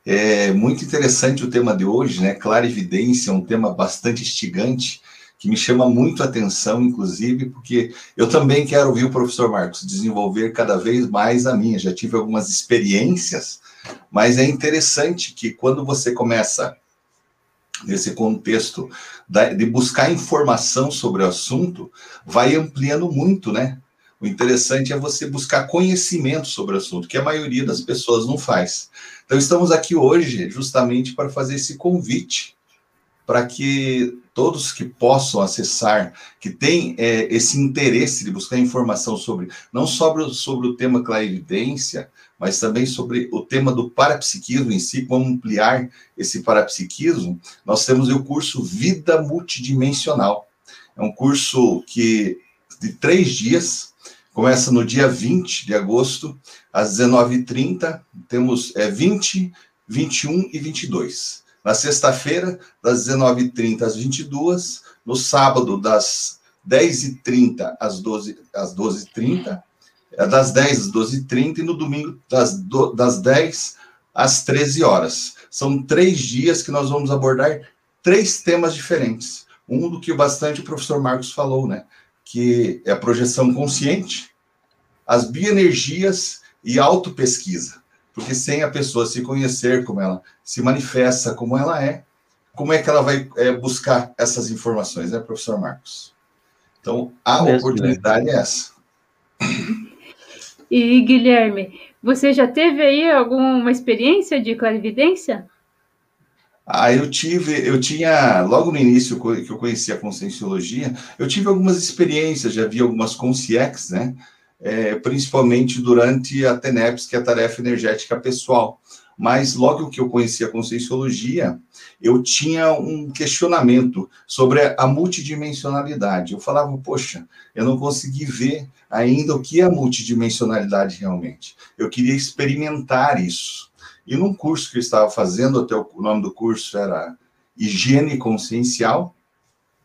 É muito interessante o tema de hoje, né? Clarividência, um tema bastante instigante, que me chama muito a atenção, inclusive, porque eu também quero ouvir o professor Marcos desenvolver cada vez mais a minha. Já tive algumas experiências, mas é interessante que quando você começa nesse contexto de buscar informação sobre o assunto, vai ampliando muito, né? O interessante é você buscar conhecimento sobre o assunto, que a maioria das pessoas não faz. Então, estamos aqui hoje justamente para fazer esse convite, para que todos que possam acessar, que têm é, esse interesse de buscar informação sobre, não sobre, sobre o tema clarividência, mas também sobre o tema do parapsiquismo em si, como ampliar esse parapsiquismo, nós temos o curso Vida Multidimensional. É um curso que de três dias, começa no dia 20 de agosto, às 19h30, temos é, 20, 21 e 22. Na sexta-feira, das 19h30 às 22 no sábado, das 10h30 às 12h30, às 12 é das 10 às 12h30 e no domingo das, do, das 10 às 13 horas. São três dias que nós vamos abordar três temas diferentes. Um do que bastante o professor Marcos falou, né? Que é a projeção consciente, as bioenergias e autopesquisa. Porque sem a pessoa se conhecer como ela se manifesta, como ela é, como é que ela vai é, buscar essas informações, né, professor Marcos? Então, a Mesmo, oportunidade né? é essa. E, Guilherme, você já teve aí alguma experiência de clarividência? Ah, eu tive, eu tinha, logo no início que eu conhecia a Conscienciologia, eu tive algumas experiências, já vi algumas consciex, né? É, principalmente durante a TENEPS, que é a tarefa energética pessoal. Mas logo que eu conheci a Conscienciologia, eu tinha um questionamento sobre a multidimensionalidade. Eu falava, poxa, eu não consegui ver ainda o que é a multidimensionalidade realmente. Eu queria experimentar isso. E num curso que eu estava fazendo, até o nome do curso era Higiene Consciencial,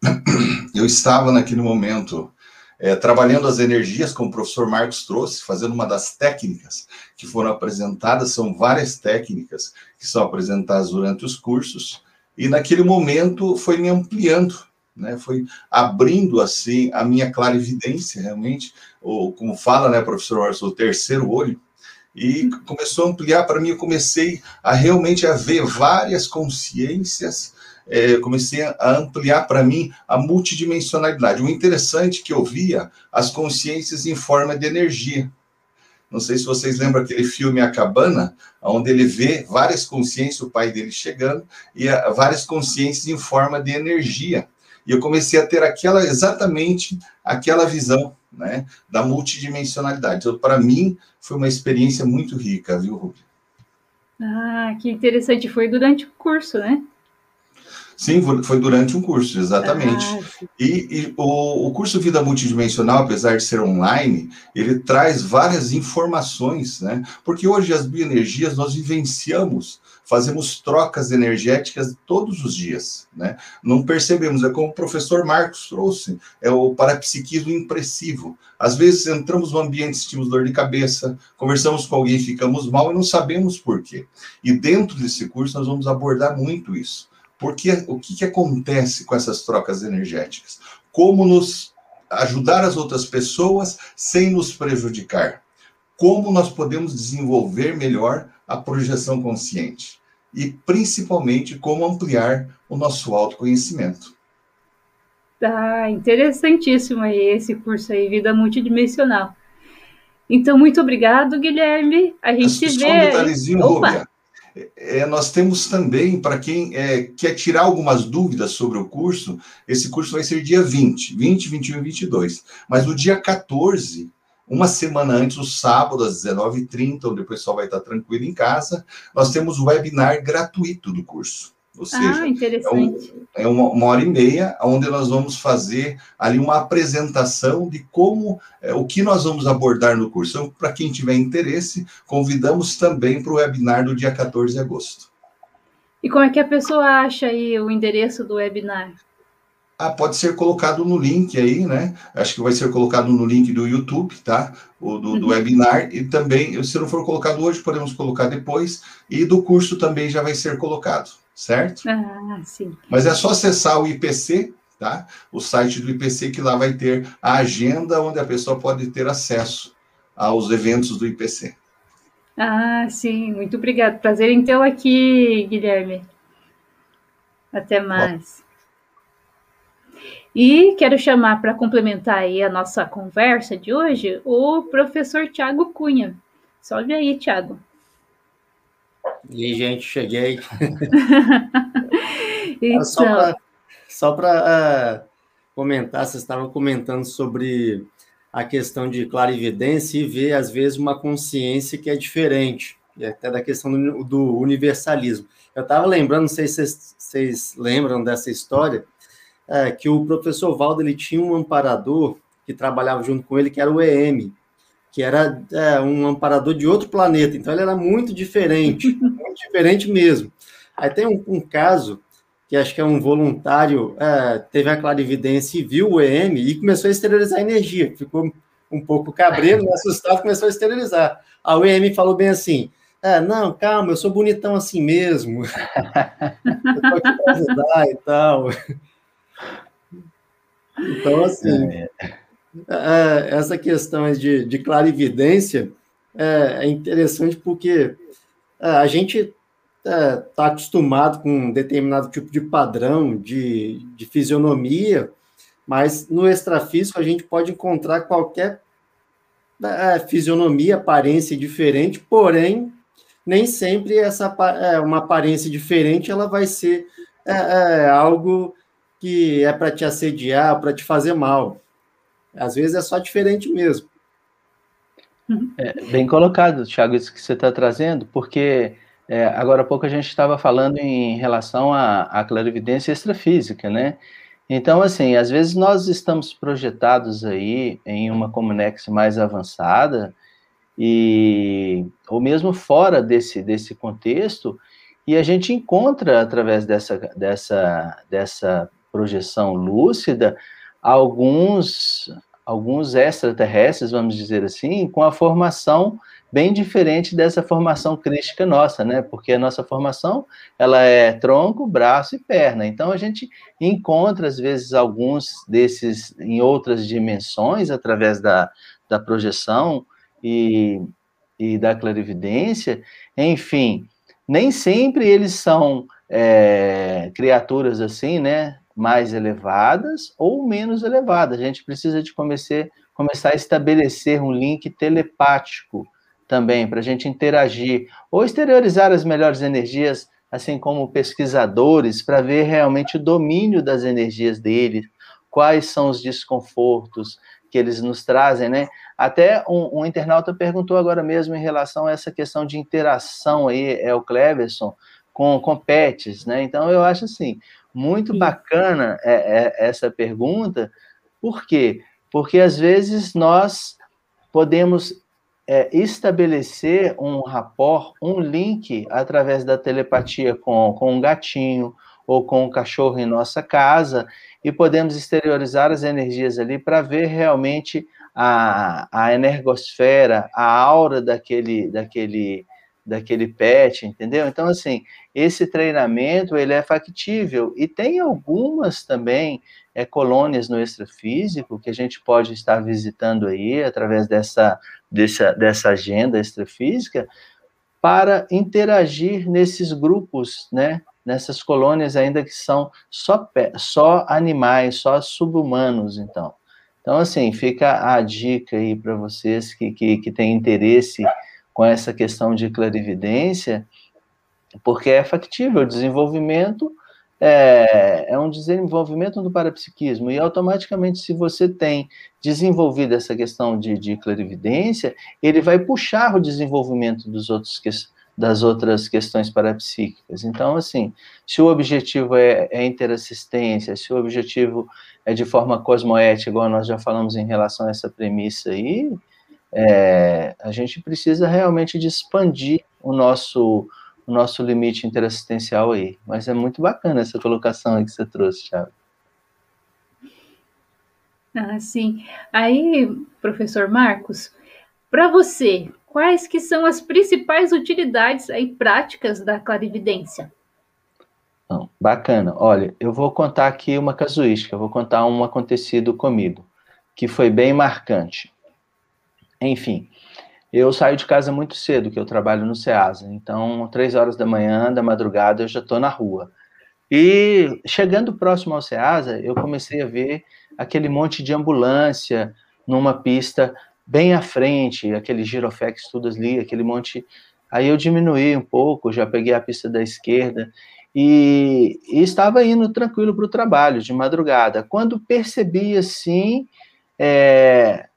eu estava naquele momento é, trabalhando as energias, como o professor Marcos trouxe, fazendo uma das técnicas que foram apresentadas, são várias técnicas que são apresentadas durante os cursos, e naquele momento foi me ampliando, né, foi abrindo assim a minha clarividência, realmente, ou como fala, né, professor Marcos, o terceiro olho, e começou a ampliar para mim, eu comecei a realmente a ver várias consciências é, comecei a ampliar para mim a multidimensionalidade. O interessante é que eu via as consciências em forma de energia. Não sei se vocês lembram aquele filme A Cabana, onde ele vê várias consciências, o pai dele chegando, e várias consciências em forma de energia. E eu comecei a ter aquela exatamente aquela visão, né, da multidimensionalidade. Então, para mim, foi uma experiência muito rica, viu, Rubio? Ah, que interessante. Foi durante o curso, né? Sim, foi durante um curso, exatamente. Ah, e, e o, o, curso Vida Multidimensional, apesar de ser online, ele traz várias informações, né? Porque hoje as bioenergias nós vivenciamos, fazemos trocas energéticas todos os dias, né? Não percebemos, é como o professor Marcos trouxe, é o parapsiquismo impressivo. Às vezes entramos no ambiente, sentimos dor de cabeça, conversamos com alguém, ficamos mal e não sabemos por quê. E dentro desse curso nós vamos abordar muito isso. Porque o que, que acontece com essas trocas energéticas? Como nos ajudar as outras pessoas sem nos prejudicar? Como nós podemos desenvolver melhor a projeção consciente? E principalmente como ampliar o nosso autoconhecimento. Tá, interessantíssimo aí esse curso aí, Vida Multidimensional. Então, muito obrigado, Guilherme. A gente Só vê. Um detalhezinho, Opa. Rúbia é, nós temos também, para quem é, quer tirar algumas dúvidas sobre o curso, esse curso vai ser dia 20, 20, 21 e 22. Mas no dia 14, uma semana antes, no sábado, às 19h30, onde o pessoal vai estar tranquilo em casa, nós temos o webinar gratuito do curso. Ou ah, seja, ah, interessante. é, um, é uma, uma, hora e meia, onde nós vamos fazer ali uma apresentação de como, é, o que nós vamos abordar no curso. Então, para quem tiver interesse, convidamos também para o webinar do dia 14 de agosto. E como é que a pessoa acha aí o endereço do webinar? Ah, pode ser colocado no link aí, né? Acho que vai ser colocado no link do YouTube, tá? O do, do uhum. webinar. E também, se não for colocado hoje, podemos colocar depois. E do curso também já vai ser colocado certo? Ah, sim. Mas é só acessar o IPC, tá? O site do IPC, que lá vai ter a agenda onde a pessoa pode ter acesso aos eventos do IPC. Ah, sim, muito obrigado. Prazer em tê-lo aqui, Guilherme. Até mais. Bom. E quero chamar para complementar aí a nossa conversa de hoje o professor Tiago Cunha. Sobe aí, Tiago. E gente, cheguei. então... Só para uh, comentar, vocês estavam comentando sobre a questão de clarividência e ver, às vezes, uma consciência que é diferente, e até da questão do, do universalismo. Eu estava lembrando, não sei se vocês, vocês lembram dessa história, é, que o professor Valdo ele tinha um amparador que trabalhava junto com ele, que era o EM, que era é, um amparador de outro planeta. Então ele era muito diferente, muito diferente mesmo. Aí tem um, um, caso que acho que é um voluntário, é, teve a clarividência e viu o EM e começou a esterilizar a energia. Ficou um pouco cabreiro, assustado, começou a esterilizar. A EM falou bem assim: é, não, calma, eu sou bonitão assim mesmo. eu tô aqui para ajudar e tal. Então, assim. É. É, essa questão de, de clarividência é, é interessante porque é, a gente está é, acostumado com um determinado tipo de padrão de, de fisionomia, mas no extrafísico a gente pode encontrar qualquer é, fisionomia, aparência diferente, porém, nem sempre essa é, uma aparência diferente ela vai ser é, é, algo que é para te assediar, para te fazer mal. Às vezes é só diferente mesmo. É, bem colocado, Thiago, isso que você está trazendo, porque é, agora há pouco a gente estava falando em relação à, à clarividência extrafísica, né? Então, assim, às vezes nós estamos projetados aí em uma Comunex mais avançada, e ou mesmo fora desse, desse contexto, e a gente encontra, através dessa, dessa, dessa projeção lúcida, alguns, alguns extraterrestres, vamos dizer assim, com a formação bem diferente dessa formação crística nossa, né? Porque a nossa formação, ela é tronco, braço e perna. Então a gente encontra às vezes alguns desses em outras dimensões através da, da projeção e, e da clarividência. Enfim, nem sempre eles são é, criaturas assim, né? Mais elevadas ou menos elevadas. A gente precisa de começar, começar a estabelecer um link telepático também, para a gente interagir, ou exteriorizar as melhores energias, assim como pesquisadores, para ver realmente o domínio das energias deles, quais são os desconfortos que eles nos trazem, né? Até um, um, internauta perguntou agora mesmo em relação a essa questão de interação aí, é o Cleverson, com, com pets, né? Então, eu acho assim, muito Sim. bacana é, é, essa pergunta, por quê? Porque às vezes nós podemos é, estabelecer um rapport, um link através da telepatia com, com um gatinho ou com um cachorro em nossa casa e podemos exteriorizar as energias ali para ver realmente a, a energosfera, a aura daquele, daquele, daquele pet, entendeu? Então, assim, esse treinamento, ele é factível e tem algumas também é, colônias no extrafísico que a gente pode estar visitando aí através dessa, dessa, dessa agenda extrafísica para interagir nesses grupos, né? Nessas colônias ainda que são só, só animais, só subhumanos, então. Então, assim, fica a dica aí para vocês que, que, que têm interesse com essa questão de clarividência, porque é factível o desenvolvimento é, é um desenvolvimento do parapsiquismo, e automaticamente, se você tem desenvolvido essa questão de, de clarividência, ele vai puxar o desenvolvimento dos outros das outras questões parapsíquicas. Então, assim, se o objetivo é, é interassistência, se o objetivo é de forma cosmoética, igual nós já falamos em relação a essa premissa aí, é, a gente precisa realmente de expandir o nosso o nosso limite interassistencial aí. Mas é muito bacana essa colocação aí que você trouxe, Thiago. Ah, sim. Aí, professor Marcos, para você, quais que são as principais utilidades aí práticas da clarividência? Não, bacana. Olha, eu vou contar aqui uma casuística, vou contar um acontecido comigo, que foi bem marcante. Enfim, eu saio de casa muito cedo, que eu trabalho no SEASA. Então, três horas da manhã, da madrugada, eu já estou na rua. E chegando próximo ao SEASA, eu comecei a ver aquele monte de ambulância numa pista bem à frente, aquele giroflex tudo ali, aquele monte. Aí eu diminuí um pouco, já peguei a pista da esquerda e, e estava indo tranquilo para o trabalho de madrugada. Quando percebi assim, é,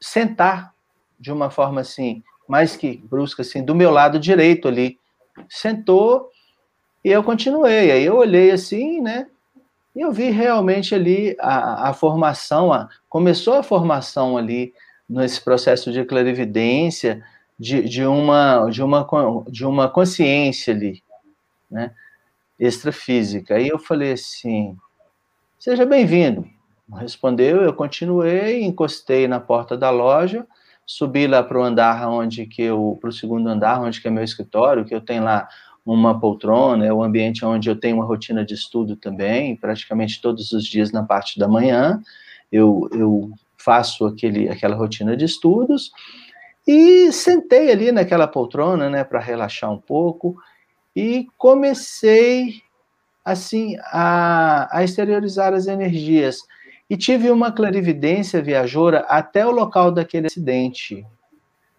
sentar de uma forma assim, mais que brusca, assim, do meu lado direito ali. Sentou e eu continuei. Aí eu olhei assim, né? E eu vi realmente ali a, a formação, a, começou a formação ali nesse processo de clarividência, de, de, uma, de, uma, de uma consciência ali, né? Extrafísica. Aí eu falei assim: seja bem-vindo. Respondeu, eu continuei, encostei na porta da loja subi lá para o andar onde que eu, para o segundo andar, onde que é meu escritório, que eu tenho lá uma poltrona, é o ambiente onde eu tenho uma rotina de estudo também, praticamente todos os dias na parte da manhã, eu, eu faço aquele, aquela rotina de estudos, e sentei ali naquela poltrona, né, para relaxar um pouco, e comecei assim a, a exteriorizar as energias e tive uma clarividência viajora até o local daquele acidente.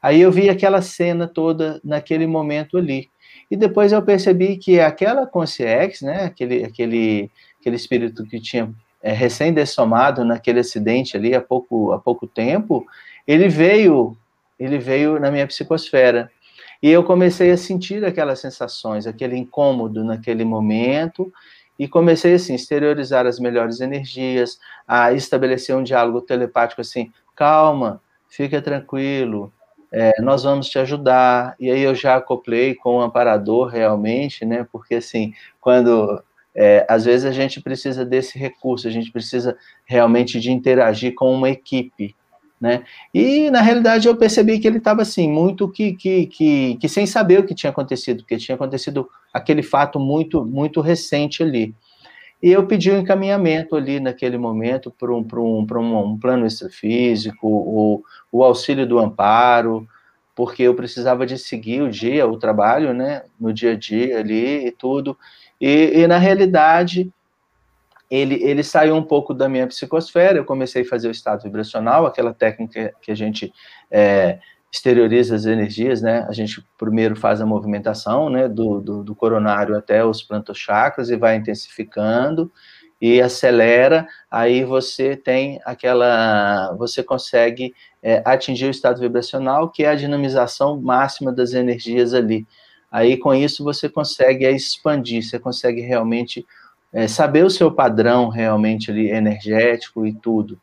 Aí eu vi aquela cena toda naquele momento ali. E depois eu percebi que aquela consciência, né, aquele, aquele, aquele espírito que tinha é, recém-dessomado naquele acidente ali há pouco, há pouco tempo, ele veio, ele veio na minha psicosfera. E eu comecei a sentir aquelas sensações, aquele incômodo naquele momento, e comecei assim, exteriorizar as melhores energias, a estabelecer um diálogo telepático assim, calma, fica tranquilo, é, nós vamos te ajudar. E aí eu já acoplei com o amparador realmente, né? Porque assim, quando é, às vezes a gente precisa desse recurso, a gente precisa realmente de interagir com uma equipe, né? E na realidade eu percebi que ele estava assim muito que, que, que, que, sem saber o que tinha acontecido, porque tinha acontecido aquele fato muito muito recente ali. E eu pedi um encaminhamento ali naquele momento para um, um, um, um plano extrafísico, o, o auxílio do amparo, porque eu precisava de seguir o dia, o trabalho, né, no dia a dia ali e tudo. E, e na realidade, ele, ele saiu um pouco da minha psicosfera, eu comecei a fazer o estado vibracional, aquela técnica que a gente é, exterioriza as energias, né? A gente primeiro faz a movimentação, né, do, do, do coronário até os plantochakras e vai intensificando e acelera, aí você tem aquela, você consegue é, atingir o estado vibracional, que é a dinamização máxima das energias ali. Aí com isso você consegue expandir, você consegue realmente é, saber o seu padrão realmente ali energético e tudo.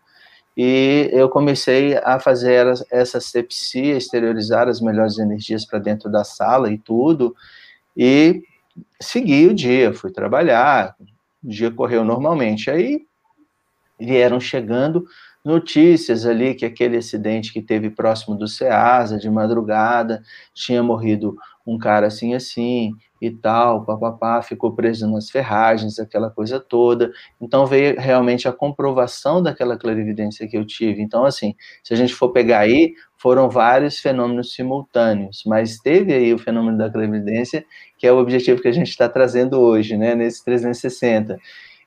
E eu comecei a fazer essa sepsia, exteriorizar as melhores energias para dentro da sala e tudo, e segui o dia, fui trabalhar, o dia correu normalmente. Aí vieram chegando notícias ali que aquele acidente que teve próximo do Ceasa, de madrugada, tinha morrido um cara assim assim e tal, papapá, ficou preso nas ferragens, aquela coisa toda. Então veio realmente a comprovação daquela clarividência que eu tive. Então, assim, se a gente for pegar aí, foram vários fenômenos simultâneos, mas teve aí o fenômeno da clarividência, que é o objetivo que a gente está trazendo hoje, né, nesse 360.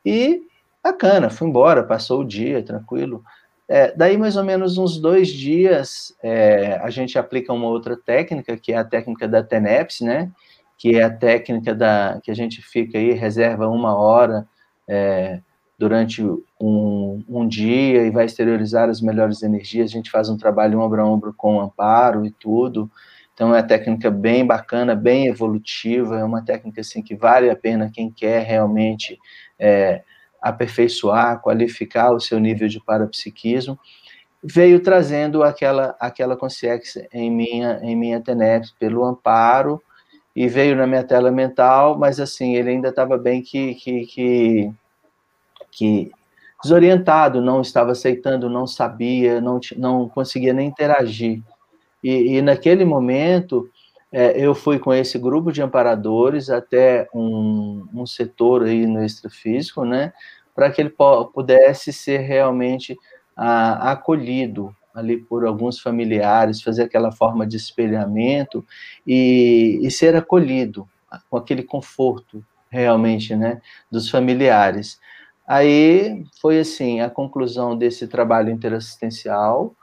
E bacana, fui embora, passou o dia, tranquilo. É, daí, mais ou menos uns dois dias, é, a gente aplica uma outra técnica, que é a técnica da TENEPS, né? Que é a técnica da, que a gente fica aí, reserva uma hora é, durante um, um, dia e vai exteriorizar as melhores energias. A gente faz um trabalho ombro a ombro com amparo e tudo. Então, é uma técnica bem bacana, bem evolutiva, é uma técnica assim, que vale a pena quem quer realmente é, aperfeiçoar, qualificar o seu nível de parapsiquismo, veio trazendo aquela aquela consciência em minha em minha TENEP pelo amparo e veio na minha tela mental, mas assim, ele ainda estava bem que, que, que, que, desorientado, não estava aceitando, não sabia, não, não conseguia nem interagir. E, e naquele momento, é, eu fui com esse grupo de amparadores até um, um setor aí no extrafísico, né, para que ele pudesse ser realmente ah, acolhido ali por alguns familiares, fazer aquela forma de espelhamento e, e ser acolhido com aquele conforto realmente, né, dos familiares. Aí foi assim a conclusão desse trabalho interassistencial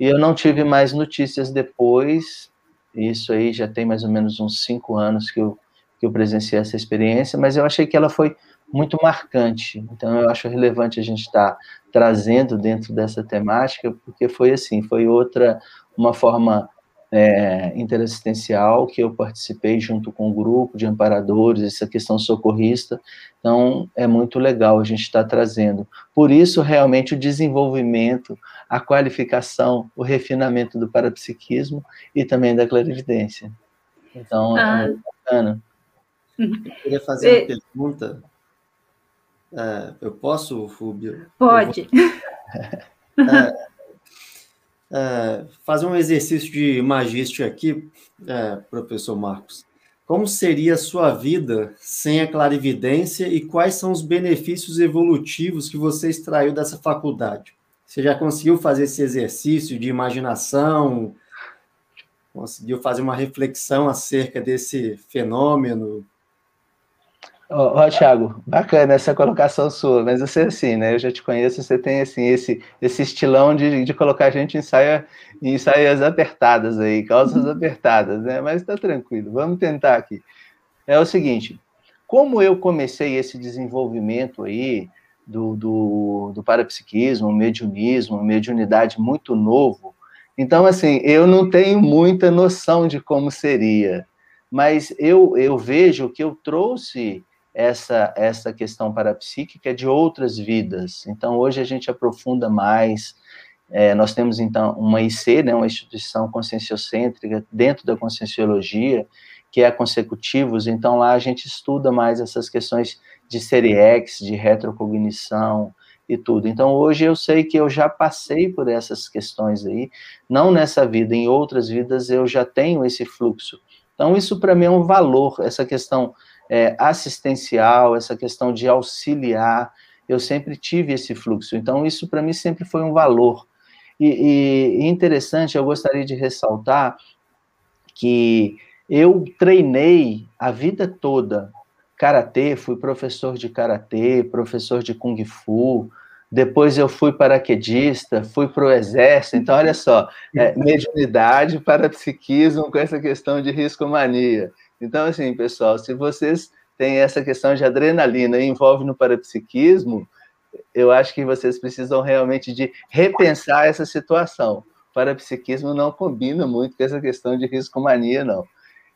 e eu não tive mais notícias depois isso aí já tem mais ou menos uns cinco anos que eu, que eu presenciei essa experiência, mas eu achei que ela foi muito marcante. Então, eu acho relevante a gente estar tá trazendo dentro dessa temática, porque foi assim, foi outra, uma forma é, interassistencial que eu participei junto com um grupo de amparadores, essa questão socorrista. Então, é muito legal a gente estar tá trazendo. Por isso, realmente, o desenvolvimento, a qualificação, o refinamento do parapsiquismo e também da clarividência. Então, é ah. é muito bacana. Eu queria fazer uma pergunta. É, eu posso, Rubio? Pode. É, é, fazer um exercício de magística aqui, é, professor Marcos. Como seria a sua vida sem a clarividência e quais são os benefícios evolutivos que você extraiu dessa faculdade? Você já conseguiu fazer esse exercício de imaginação? Conseguiu fazer uma reflexão acerca desse fenômeno Ó, oh, Thiago, bacana essa colocação sua, mas você assim, né? Eu já te conheço, você tem assim esse, esse estilão de, de colocar a gente em, saia, em saias apertadas aí, calças apertadas, né? Mas tá tranquilo, vamos tentar aqui. É o seguinte, como eu comecei esse desenvolvimento aí do, do, do parapsiquismo, mediunismo, mediunidade muito novo, então assim, eu não tenho muita noção de como seria, mas eu, eu vejo que eu trouxe essa, essa questão parapsíquica de outras vidas. Então, hoje a gente aprofunda mais. É, nós temos, então, uma IC, né, uma instituição conscienciocêntrica dentro da conscienciologia, que é Consecutivos. Então, lá a gente estuda mais essas questões de série X, de retrocognição e tudo. Então, hoje eu sei que eu já passei por essas questões aí, não nessa vida, em outras vidas eu já tenho esse fluxo. Então, isso para mim é um valor, essa questão é, assistencial, essa questão de auxiliar, eu sempre tive esse fluxo. Então, isso para mim sempre foi um valor. E, e interessante, eu gostaria de ressaltar que eu treinei a vida toda karatê, fui professor de karatê, professor de kung fu, depois eu fui paraquedista, fui para o exército. Então, olha só, é, mediunidade, parapsiquismo com essa questão de risco-mania. Então, assim, pessoal, se vocês têm essa questão de adrenalina e envolve no parapsiquismo, eu acho que vocês precisam realmente de repensar essa situação. O parapsiquismo não combina muito com essa questão de risco-mania, não.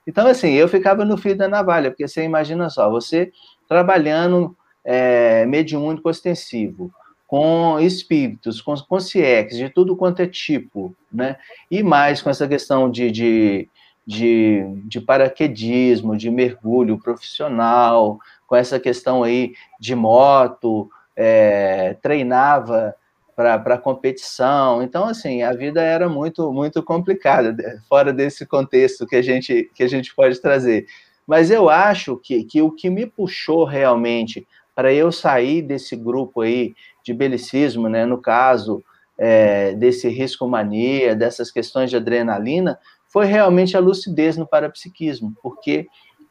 Então, assim, eu ficava no fio da navalha, porque você imagina só, você trabalhando é, mediúnico ostensivo, com espíritos, com consciex, de tudo quanto é tipo, né? E mais com essa questão de, de de, de paraquedismo, de mergulho profissional, com essa questão aí de moto, é, treinava para competição. Então, assim, a vida era muito, muito complicada, fora desse contexto que a gente, que a gente pode trazer. Mas eu acho que, que o que me puxou realmente para eu sair desse grupo aí de belicismo, né, no caso, é, desse risco mania, dessas questões de adrenalina, foi realmente a lucidez no parapsiquismo, porque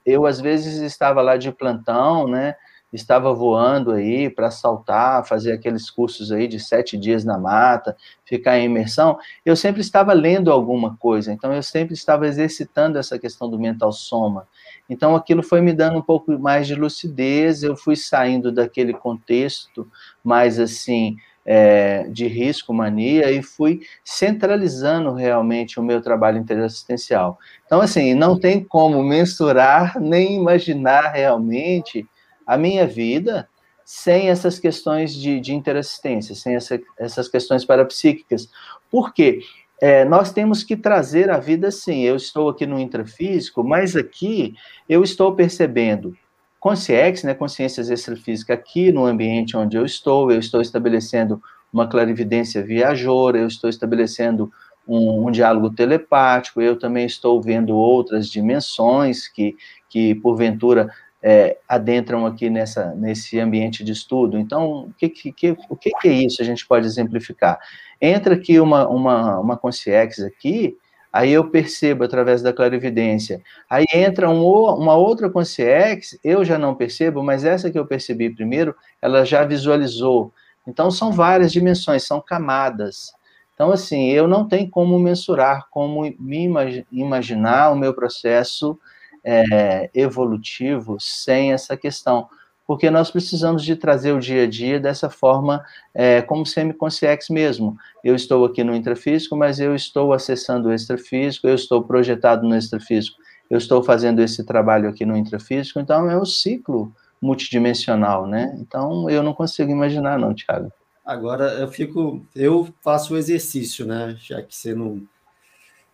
eu, às vezes, estava lá de plantão, né? Estava voando aí para saltar, fazer aqueles cursos aí de sete dias na mata, ficar em imersão. Eu sempre estava lendo alguma coisa, então eu sempre estava exercitando essa questão do mental soma. Então aquilo foi me dando um pouco mais de lucidez, eu fui saindo daquele contexto mais assim, é, de risco, mania, e fui centralizando realmente o meu trabalho interassistencial. Então, assim, não tem como mensurar nem imaginar realmente a minha vida sem essas questões de, de interassistência, sem essa, essas questões parapsíquicas. Por quê? É, nós temos que trazer a vida assim. Eu estou aqui no intrafísico, mas aqui eu estou percebendo consciex, né, consciências extrafísica aqui no ambiente onde eu estou, eu estou estabelecendo uma clarividência viajora, eu estou estabelecendo um, um, diálogo telepático, eu também estou vendo outras dimensões que, que porventura, é, adentram aqui nessa, nesse ambiente de estudo. Então, o que, que, o que, que é isso? A gente pode exemplificar. Entra aqui uma, uma, uma consciex aqui, aí eu percebo através da clarividência. Aí entra um, uma outra consciex, eu já não percebo, mas essa que eu percebi primeiro, ela já visualizou. Então, são várias dimensões, são camadas. Então, assim, eu não tenho como mensurar, como me imaginar o meu processo é, evolutivo sem essa questão porque nós precisamos de trazer o dia a dia dessa forma, é, como semiconsciex mesmo. Eu estou aqui no intrafísico, mas eu estou acessando o extrafísico, eu estou projetado no extrafísico, eu estou fazendo esse trabalho aqui no intrafísico, então é um ciclo multidimensional, né? Então eu não consigo imaginar, não, Thiago. Agora eu fico, eu faço o exercício, né? Já que você não,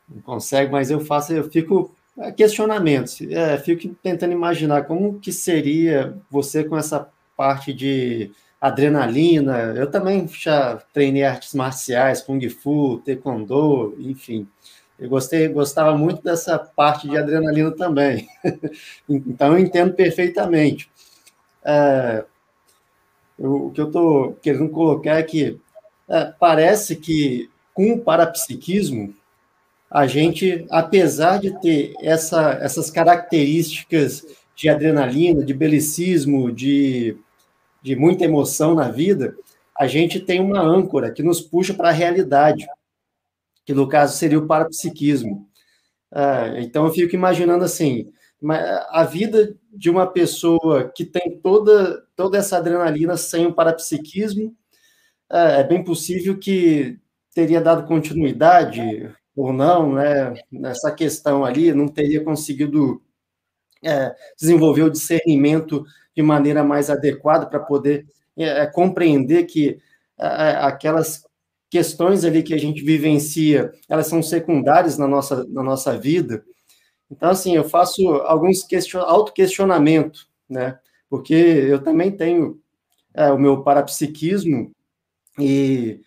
não consegue, mas eu faço, eu fico questionamentos. É, fico tentando imaginar como que seria você com essa parte de adrenalina. Eu também já treinei artes marciais, kung fu, taekwondo, enfim. Eu gostei, gostava muito dessa parte de adrenalina também. então eu entendo perfeitamente. É, eu, o que eu estou querendo colocar é que é, parece que com o parapsiquismo a gente, apesar de ter essa, essas características de adrenalina, de belicismo, de, de muita emoção na vida, a gente tem uma âncora que nos puxa para a realidade, que no caso seria o parapsiquismo. Ah, então eu fico imaginando assim, a vida de uma pessoa que tem toda, toda essa adrenalina sem o parapsiquismo, é, é bem possível que teria dado continuidade ou não, né, nessa questão ali, não teria conseguido é, desenvolver o discernimento de maneira mais adequada para poder é, é, compreender que é, é, aquelas questões ali que a gente vivencia, elas são secundárias na nossa, na nossa vida. Então, assim, eu faço alguns question, auto-questionamento, né? Porque eu também tenho é, o meu parapsiquismo e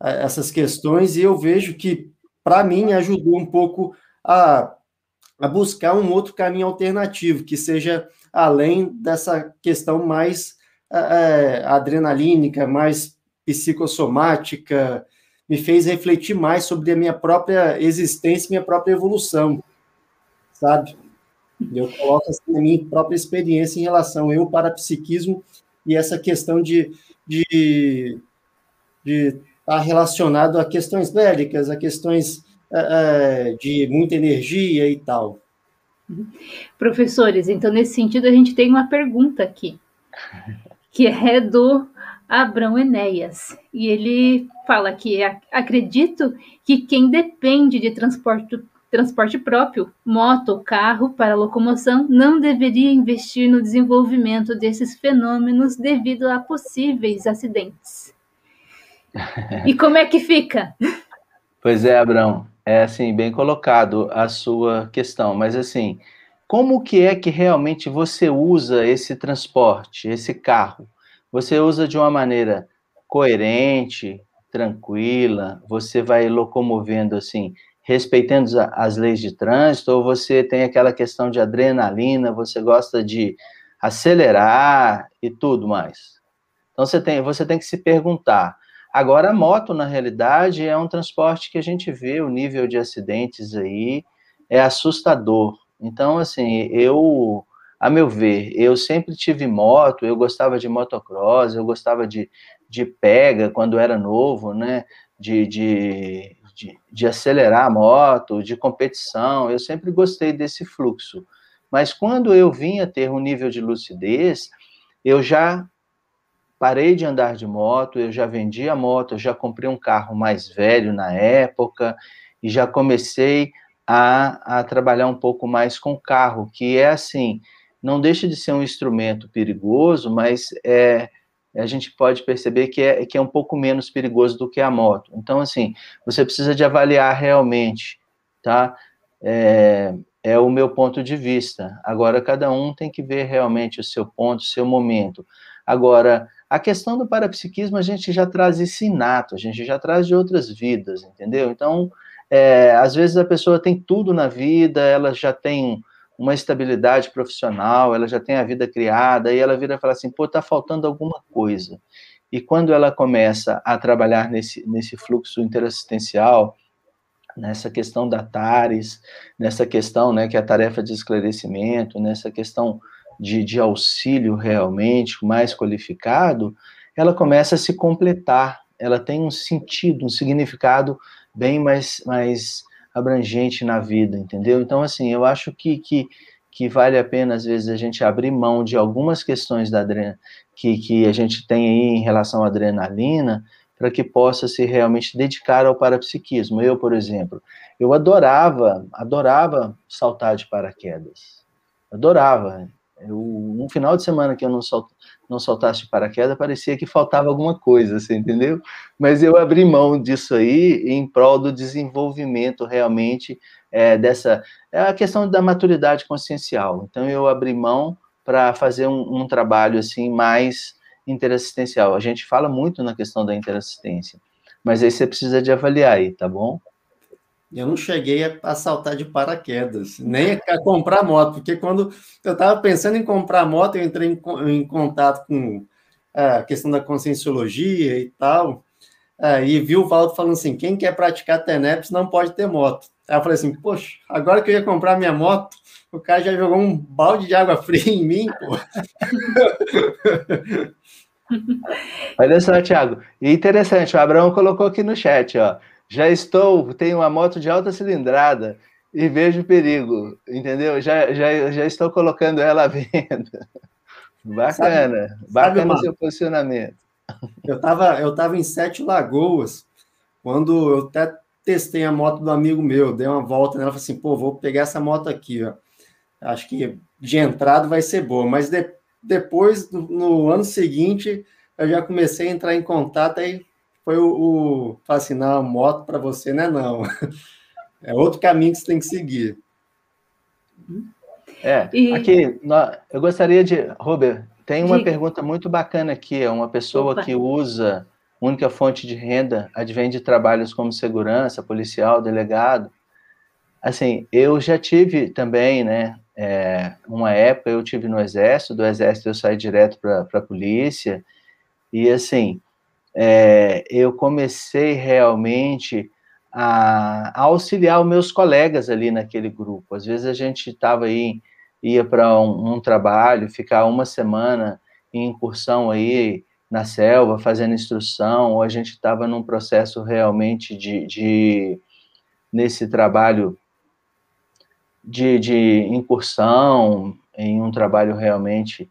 essas questões, e eu vejo que, para mim, ajudou um pouco a, a buscar um outro caminho alternativo, que seja além dessa questão mais é, adrenalínica, mais psicossomática, me fez refletir mais sobre a minha própria existência, minha própria evolução, sabe? Eu coloco assim, a minha própria experiência em relação eu para psiquismo e essa questão de de de estar tá relacionado a questões bélicas, a questões é, de muita energia e tal. Professores, então nesse sentido a gente tem uma pergunta aqui, que é do Abrão Enéas. E ele fala que acredito que quem depende de transporte, transporte próprio, moto ou carro para locomoção, não deveria investir no desenvolvimento desses fenômenos devido a possíveis acidentes. E como é que fica? Pois é, Abrão, é assim, bem colocado a sua questão, mas assim, como que é que realmente você usa esse transporte, esse carro? você usa de uma maneira coerente, tranquila, você vai locomovendo assim, respeitando as leis de trânsito, ou você tem aquela questão de adrenalina, você gosta de acelerar e tudo mais. Então você tem, você tem que se perguntar. Agora a moto na realidade é um transporte que a gente vê o nível de acidentes aí é assustador. Então assim, eu a meu ver, eu sempre tive moto, eu gostava de motocross, eu gostava de, de pega quando era novo, né? De, de, de, de acelerar a moto, de competição, eu sempre gostei desse fluxo. Mas quando eu vinha ter um nível de lucidez, eu já parei de andar de moto, eu já vendi a moto, eu já comprei um carro mais velho na época e já comecei a, a trabalhar um pouco mais com carro, que é assim, não deixa de ser um instrumento perigoso, mas é, a gente pode perceber que é, que é um pouco menos perigoso do que a moto. Então, assim, você precisa de avaliar realmente, tá? É, é o meu ponto de vista. Agora, cada um tem que ver realmente o seu ponto, o seu momento. Agora, a questão do parapsiquismo, a gente já traz isso inato, a gente já traz de outras vidas, entendeu? Então, é, às vezes a pessoa tem tudo na vida, ela já tem uma estabilidade profissional, ela já tem a vida criada, e ela vira e fala assim, pô, tá faltando alguma coisa. E quando ela começa a trabalhar nesse, nesse fluxo interassistencial, nessa questão da TARES, nessa questão, né, que é a tarefa de esclarecimento, nessa questão de, de auxílio realmente mais qualificado, ela começa a se completar, ela tem um sentido, um significado bem mais, mais abrangente na vida, entendeu? Então, assim, eu acho que, que, que vale a pena, às vezes, a gente abrir mão de algumas questões da que, que a gente tem aí em relação à adrenalina, para que possa se realmente dedicar ao parapsiquismo. Eu, por exemplo, eu adorava, adorava saltar de paraquedas. Adorava. Eu, um final de semana que eu não, salt, não saltasse de paraquedas, parecia que faltava alguma coisa, você entendeu? Mas eu abri mão disso aí em prol do desenvolvimento realmente é, dessa. É a questão da maturidade consciencial. Então eu abri mão para fazer um, um, trabalho assim mais interassistencial. A gente fala muito na questão da interassistência, mas aí você precisa de avaliar aí, tá bom? Eu não cheguei a, saltar de paraquedas, nem a comprar moto, porque quando eu estava pensando em comprar moto, eu entrei em, em contato com é, a questão da conscienciologia e tal, é, e vi o Valdo falando assim: quem quer praticar TENEPS não pode ter moto. Aí eu falei assim, poxa, agora que eu ia comprar minha moto, o cara já jogou um balde de água fria em mim, pô. Olha só, Thiago. Interessante, o Abraão colocou aqui no chat, ó. Já estou, tenho uma moto de alta cilindrada e vejo perigo, entendeu? Já, já, já estou colocando ela à venda. Bacana, sabe, bacana sabe, seu posicionamento. Eu estava eu tava em Sete Lagoas, quando eu até testei a moto do amigo meu, dei uma volta nela, falei assim, pô, vou pegar essa moto aqui, ó. Acho que de entrada vai ser boa, mas de, depois, no, no, ano seguinte, eu já comecei a entrar em contato, aí foi o, o assim, não, moto para você não é não. É outro caminho que você tem que seguir. É, e... aqui, eu gostaria de, Robert, tem uma Diga. pergunta muito bacana aqui, é uma pessoa Opa. que usa única fonte de renda advém de trabalhos como segurança, policial, delegado. Assim, eu já tive também, né, é, uma época eu tive no exército, do exército eu saí direto para a polícia, e assim, é, eu comecei realmente a, a, auxiliar os meus colegas ali naquele grupo. Às vezes a gente estava aí, ia para um, um trabalho, ficar uma semana em incursão aí, na selva, fazendo instrução, ou a gente estava num processo realmente de, de nesse trabalho de, de incursão, em um trabalho realmente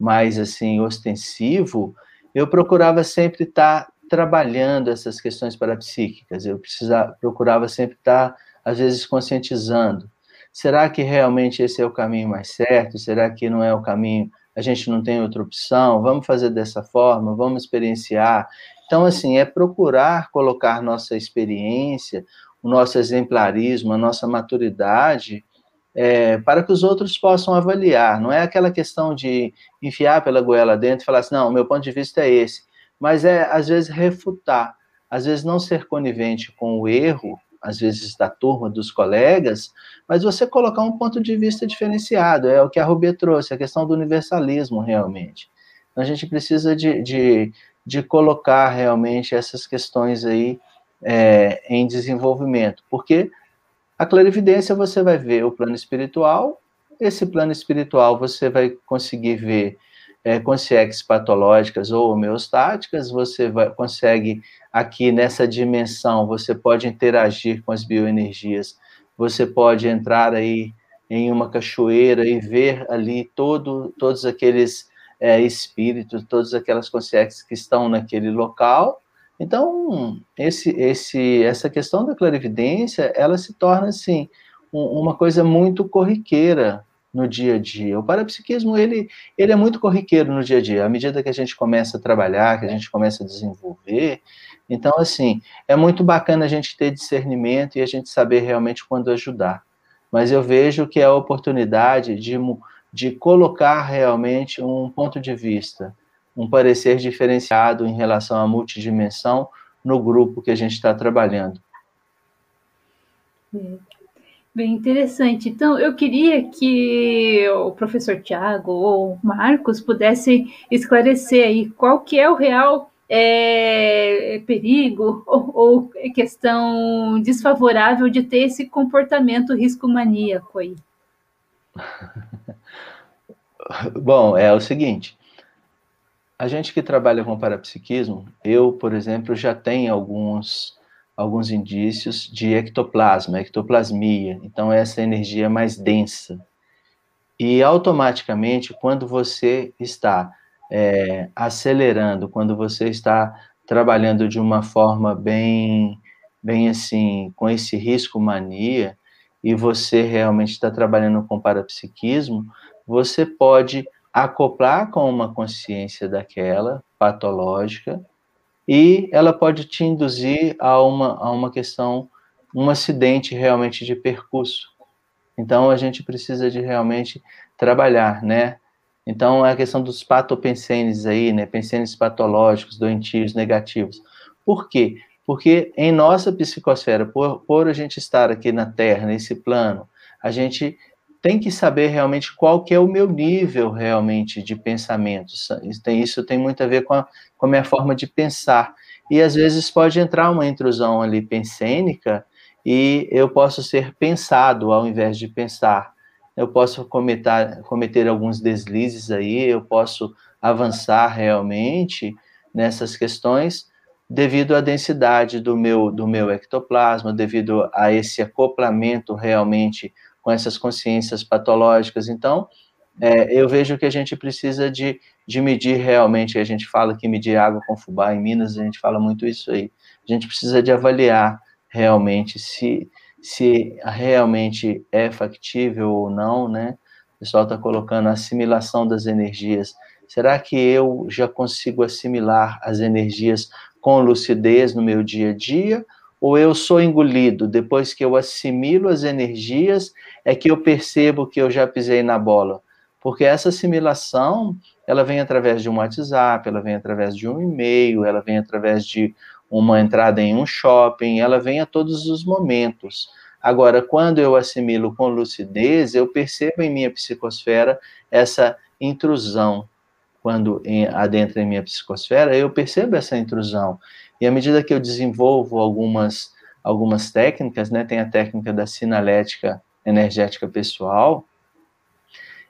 mais assim ostensivo, eu procurava sempre estar trabalhando essas questões parapsíquicas, eu precisava, procurava sempre estar, às vezes, conscientizando. Será que realmente esse é o caminho mais certo? Será que não é o caminho a gente não tem outra opção, vamos fazer dessa forma, vamos experienciar. Então, assim, é procurar colocar nossa experiência, o nosso exemplarismo, a nossa maturidade, é, para que os outros possam avaliar. Não é aquela questão de enfiar pela goela dentro e falar assim, não, meu ponto de vista é esse. Mas é, às vezes, refutar. Às vezes, não ser conivente com o erro, às vezes da turma, dos colegas, mas você colocar um ponto de vista diferenciado, é o que a Rubia trouxe, a questão do universalismo, realmente. Então, a gente precisa de, de, de colocar realmente essas questões aí é, em desenvolvimento, porque a clarividência você vai ver o plano espiritual, esse plano espiritual você vai conseguir ver é, consciências patológicas ou homeostáticas, você vai, consegue aqui nessa dimensão, você pode interagir com as bioenergias, você pode entrar aí em uma cachoeira e ver ali todo, todos aqueles é, espíritos, todas aquelas consciências que estão naquele local. Então, esse, esse, essa questão da clarividência, ela se torna, assim, um, uma coisa muito corriqueira no dia a dia. O parapsiquismo, ele, ele é muito corriqueiro no dia a dia. À medida que a gente começa a trabalhar, que a gente começa a desenvolver, então, assim, é muito bacana a gente ter discernimento e a gente saber realmente quando ajudar. Mas eu vejo que é a oportunidade de, de colocar realmente um ponto de vista, um parecer diferenciado em relação à multidimensão no grupo que a gente está trabalhando. Bem interessante. Então, eu queria que o professor Tiago ou Marcos pudessem esclarecer aí qual que é o real é, perigo ou, ou questão desfavorável de ter esse comportamento risco maníaco aí? Bom, é o seguinte, a gente que trabalha com parapsiquismo, eu, por exemplo, já tenho alguns, alguns indícios de ectoplasma, ectoplasmia, então essa energia mais densa. E automaticamente, quando você está é, acelerando, quando você está trabalhando de uma forma bem, bem assim, com esse risco mania, e você realmente está trabalhando com parapsiquismo, você pode acoplar com uma consciência daquela patológica e ela pode te induzir a uma, a uma questão, um acidente realmente de percurso. Então a gente precisa de realmente trabalhar, né? Então, a questão dos patopensenes aí, né, pensenes patológicos, doentios, negativos. Por quê? Porque em nossa psicosfera, por, por a gente estar aqui na Terra, nesse plano, a gente tem que saber realmente qual que é o meu nível realmente de pensamento. Isso tem, muito a ver com a, com a minha forma de pensar. E às vezes pode entrar uma intrusão ali pensênica e eu posso ser pensado ao invés de pensar. Eu posso cometer, cometer alguns deslizes aí, eu posso avançar realmente nessas questões devido à densidade do meu, do meu ectoplasma, devido a esse acoplamento realmente com essas consciências patológicas. Então, é, eu vejo que a gente precisa de, de medir realmente, a gente fala que medir água com fubá, em Minas a gente fala muito isso aí, a gente precisa de avaliar realmente se, se realmente é factível ou não, né? O pessoal está colocando a assimilação das energias. Será que eu já consigo assimilar as energias com lucidez no meu dia a dia? Ou eu sou engolido? Depois que eu assimilo as energias, é que eu percebo que eu já pisei na bola. Porque essa assimilação, ela vem através de um WhatsApp, ela vem através de um e-mail, ela vem através de uma entrada em um shopping, ela vem a todos os momentos. Agora, quando eu assimilo com lucidez, eu percebo em minha psicosfera essa intrusão. Quando adentra em minha psicosfera, eu percebo essa intrusão. E à medida que eu desenvolvo algumas, algumas técnicas, né, tem a técnica da sinalética energética pessoal,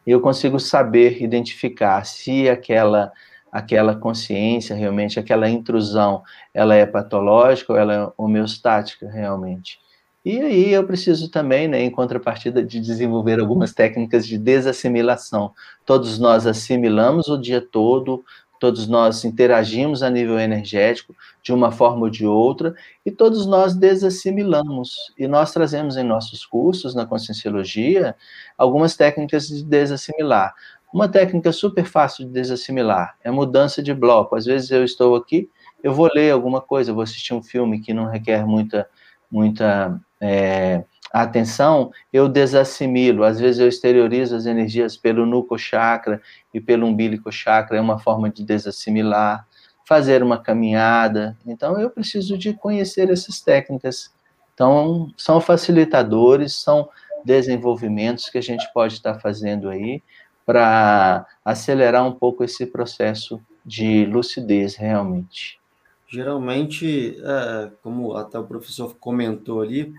eu consigo saber identificar se aquela aquela consciência realmente, aquela intrusão, ela é patológica ou ela é homeostática realmente. E aí eu preciso também, né, em contrapartida, de desenvolver algumas técnicas de desassimilação. Todos nós assimilamos o dia todo, todos nós interagimos a nível energético de uma forma ou de outra, e todos nós desassimilamos. E nós trazemos em nossos cursos na Conscienciologia algumas técnicas de desassimilar. Uma técnica super fácil de desassimilar é mudança de bloco. Às vezes eu estou aqui, eu vou ler alguma coisa, vou assistir um filme que não requer muita, muita é, atenção, eu desassimilo. Às vezes eu exteriorizo as energias pelo nuco chakra e pelo umbilico chakra, é uma forma de desassimilar. Fazer uma caminhada. Então eu preciso de conhecer essas técnicas. Então são facilitadores, são desenvolvimentos que a gente pode estar fazendo aí para acelerar um pouco esse processo de lucidez realmente. Geralmente, é, como até o professor comentou ali,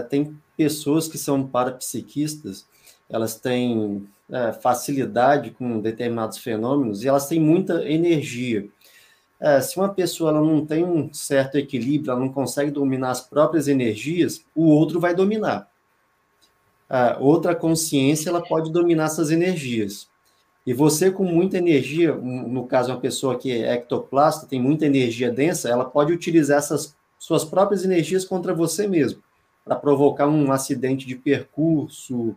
tem pessoas que são parapsiquistas, elas têm é, facilidade com determinados fenômenos e elas têm muita energia. se uma pessoa ela não tem um certo equilíbrio, ela não consegue dominar as próprias energias, o outro vai dominar outra consciência ela pode dominar essas energias. E você com muita energia, no caso uma pessoa que é ectoplasta, tem muita energia densa, ela pode utilizar essas suas próprias energias contra você mesmo, para provocar um acidente de percurso.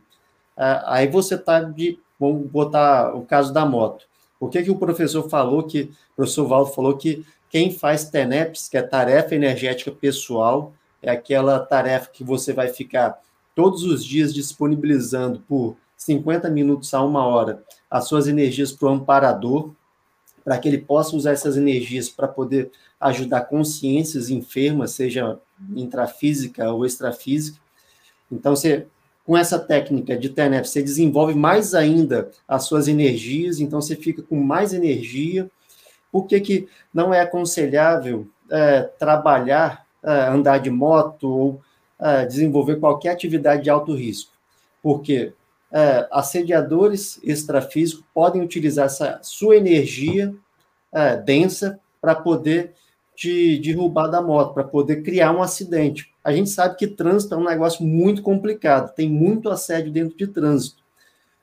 aí você está de, vamos botar o caso da moto. Por que, que o professor falou que, o professor Valdo falou que quem faz TENEPS, que é tarefa energética pessoal, é aquela tarefa que você vai ficar todos os dias disponibilizando por 50 minutos a uma hora as suas energias para o amparador, para que ele possa usar essas energias para poder ajudar consciências enfermas, seja intrafísica ou extrafísica. Então, você, com essa técnica de TNF, você desenvolve mais ainda as suas energias, então você fica com mais energia. Por que, que não é aconselhável é, trabalhar, é, andar de moto ou é, desenvolver qualquer atividade de alto risco, porque é, assediadores extrafísicos podem utilizar essa sua energia é, densa para poder te derrubar da moto, para poder criar um acidente. A gente sabe que trânsito é um negócio muito complicado, tem muito assédio dentro de trânsito.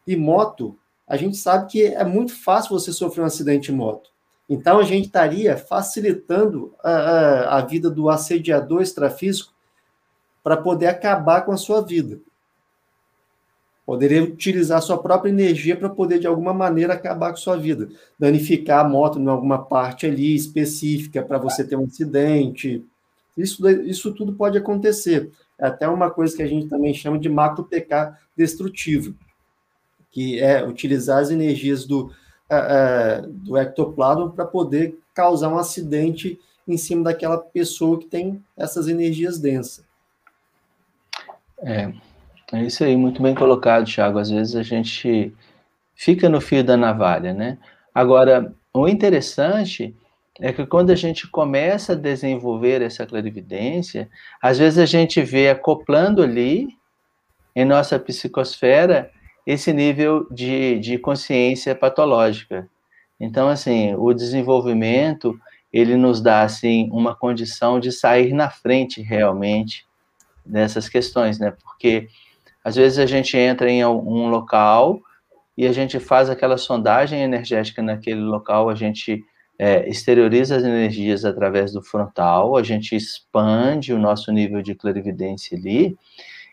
E moto, a gente sabe que é muito fácil você sofrer um acidente de moto. Então, a gente estaria facilitando a, a, a vida do assediador extrafísico para poder acabar com a sua vida. Poderia utilizar sua própria energia para poder, de alguma maneira, acabar com sua vida. Danificar a moto em alguma parte ali específica para você ter um acidente. Isso, isso tudo pode acontecer. É até uma coisa que a gente também chama de macro PK destrutivo, que é utilizar as energias do, uh, do ectoplasma para poder causar um acidente em cima daquela pessoa que tem essas energias densas. É, é isso aí, muito bem colocado, Thiago. Às vezes a gente fica no fio da navalha, né? Agora, o interessante é que quando a gente começa a desenvolver essa clarividência, às vezes a gente vê acoplando ali, em nossa psicosfera, esse nível de, de consciência patológica. Então, assim, o desenvolvimento, ele nos dá, assim, uma condição de sair na frente, realmente, dessas questões, né? Porque, às vezes, a gente entra em um local e a gente faz aquela sondagem energética naquele local, a gente é, exterioriza as energias através do frontal, a gente expande o nosso nível de clarividência ali,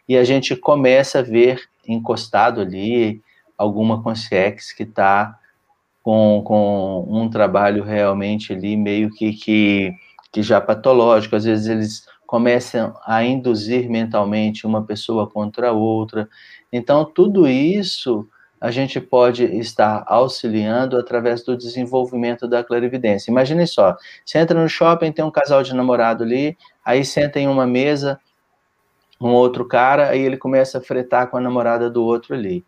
e a gente começa a ver encostado ali alguma consciência que está com, com um trabalho realmente ali meio que, que, que já patológico, às vezes eles começam a induzir mentalmente uma pessoa contra a outra, então tudo isso a gente pode estar auxiliando através do desenvolvimento da clarividência. Imagine só, você entra no shopping, tem um casal de namorado ali, aí senta em uma mesa um outro cara, aí ele começa a fretar com a namorada do outro ali.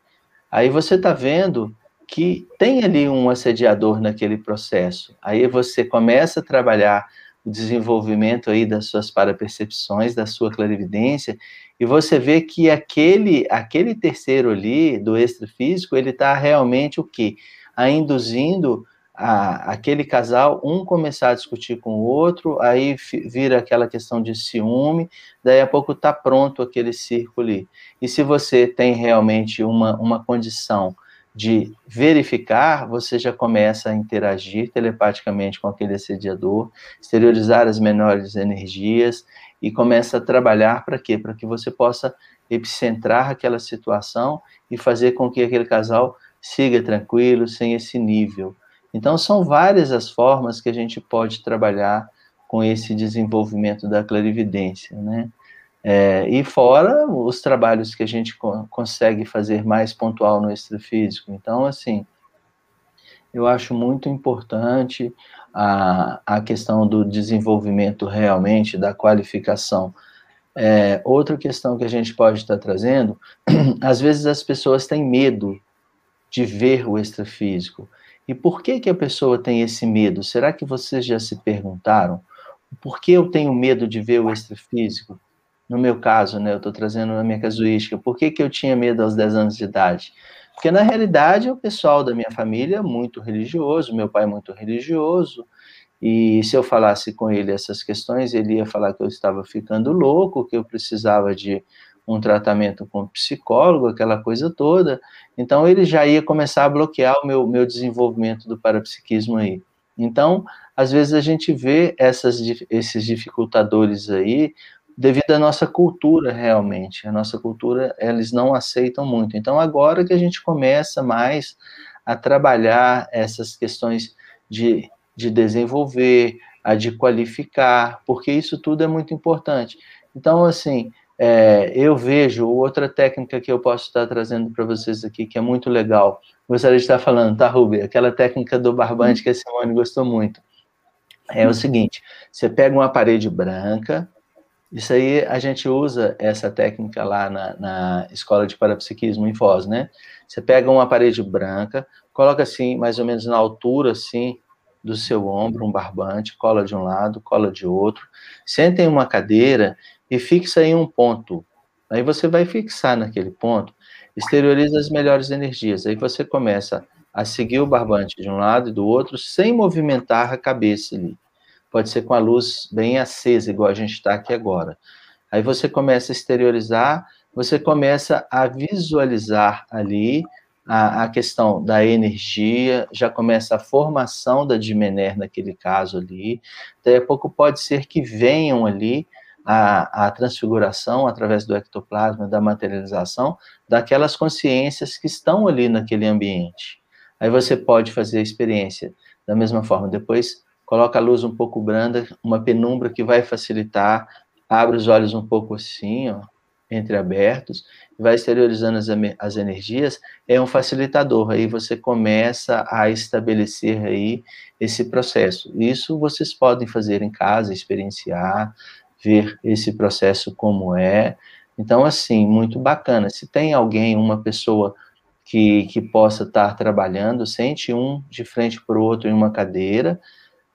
Aí você está vendo que tem ali um assediador naquele processo. Aí você começa a trabalhar o desenvolvimento aí das suas parapercepções, da sua clarividência, e você vê que aquele, aquele terceiro ali, do extrafísico, ele está realmente o quê? A induzindo a, aquele casal, um começar a discutir com o outro, aí vira aquela questão de ciúme, daí a pouco está pronto aquele círculo ali. E se você tem realmente uma, uma condição de verificar, você já começa a interagir telepaticamente com aquele assediador, exteriorizar as menores energias e começa a trabalhar para quê? Para que você possa epicentrar aquela situação e fazer com que aquele casal siga tranquilo, sem esse nível. Então, são várias as formas que a gente pode trabalhar com esse desenvolvimento da clarividência, né? É, e fora os trabalhos que a gente co consegue fazer mais pontual no extrafísico. Então, assim, eu acho muito importante a, a questão do desenvolvimento realmente, da qualificação. É, outra questão que a gente pode estar trazendo, às vezes as pessoas têm medo de ver o extrafísico. E por que, que a pessoa tem esse medo? Será que vocês já se perguntaram? Por que eu tenho medo de ver o extrafísico? No meu caso, né, eu estou trazendo a minha casuística, por que, que eu tinha medo aos 10 anos de idade? Porque, na realidade, o pessoal da minha família é muito religioso, meu pai é muito religioso, e se eu falasse com ele essas questões, ele ia falar que eu estava ficando louco, que eu precisava de um tratamento com psicólogo, aquela coisa toda. Então, ele já ia começar a bloquear o meu, meu desenvolvimento do parapsiquismo aí. Então, às vezes a gente vê essas, esses dificultadores aí, devido à nossa cultura realmente. A nossa cultura, eles não aceitam muito. Então, agora que a gente começa mais a trabalhar essas questões de, de desenvolver, a de qualificar, porque isso tudo é muito importante. Então, assim, é, eu vejo outra técnica que eu posso estar trazendo para vocês aqui, que é muito legal. Gostaria de estar falando, tá, Rubi? Aquela técnica do barbante que a Simone gostou muito. É o seguinte: você pega uma parede branca, isso aí a gente usa essa técnica lá na, na escola de parapsiquismo em Foz, né? Você pega uma parede branca, coloca assim, mais ou menos na altura assim do seu ombro, um barbante, cola de um lado, cola de outro, senta em uma cadeira e fixa em um ponto. Aí você vai fixar naquele ponto, exterioriza as melhores energias. Aí você começa a seguir o barbante de um lado e do outro sem movimentar a cabeça ali pode ser com a luz bem acesa, igual a gente está aqui agora. Aí você começa a exteriorizar, você começa a visualizar ali a, a questão da energia, já começa a formação da Dimener naquele caso ali. Daí a pouco pode ser que venham ali a, a, transfiguração através do ectoplasma, da materialização, daquelas consciências que estão ali naquele ambiente. Aí você pode fazer a experiência da mesma forma. Depois coloca a luz um pouco branda, uma penumbra que vai facilitar, abre os olhos um pouco assim, ó, entreabertos, vai exteriorizando as, as energias, é um facilitador, aí você começa a estabelecer aí esse processo. Isso vocês podem fazer em casa, experienciar, ver esse processo como é. Então, assim, muito bacana. Se tem alguém, uma pessoa que, que possa estar trabalhando, sente um de frente para o outro em uma cadeira,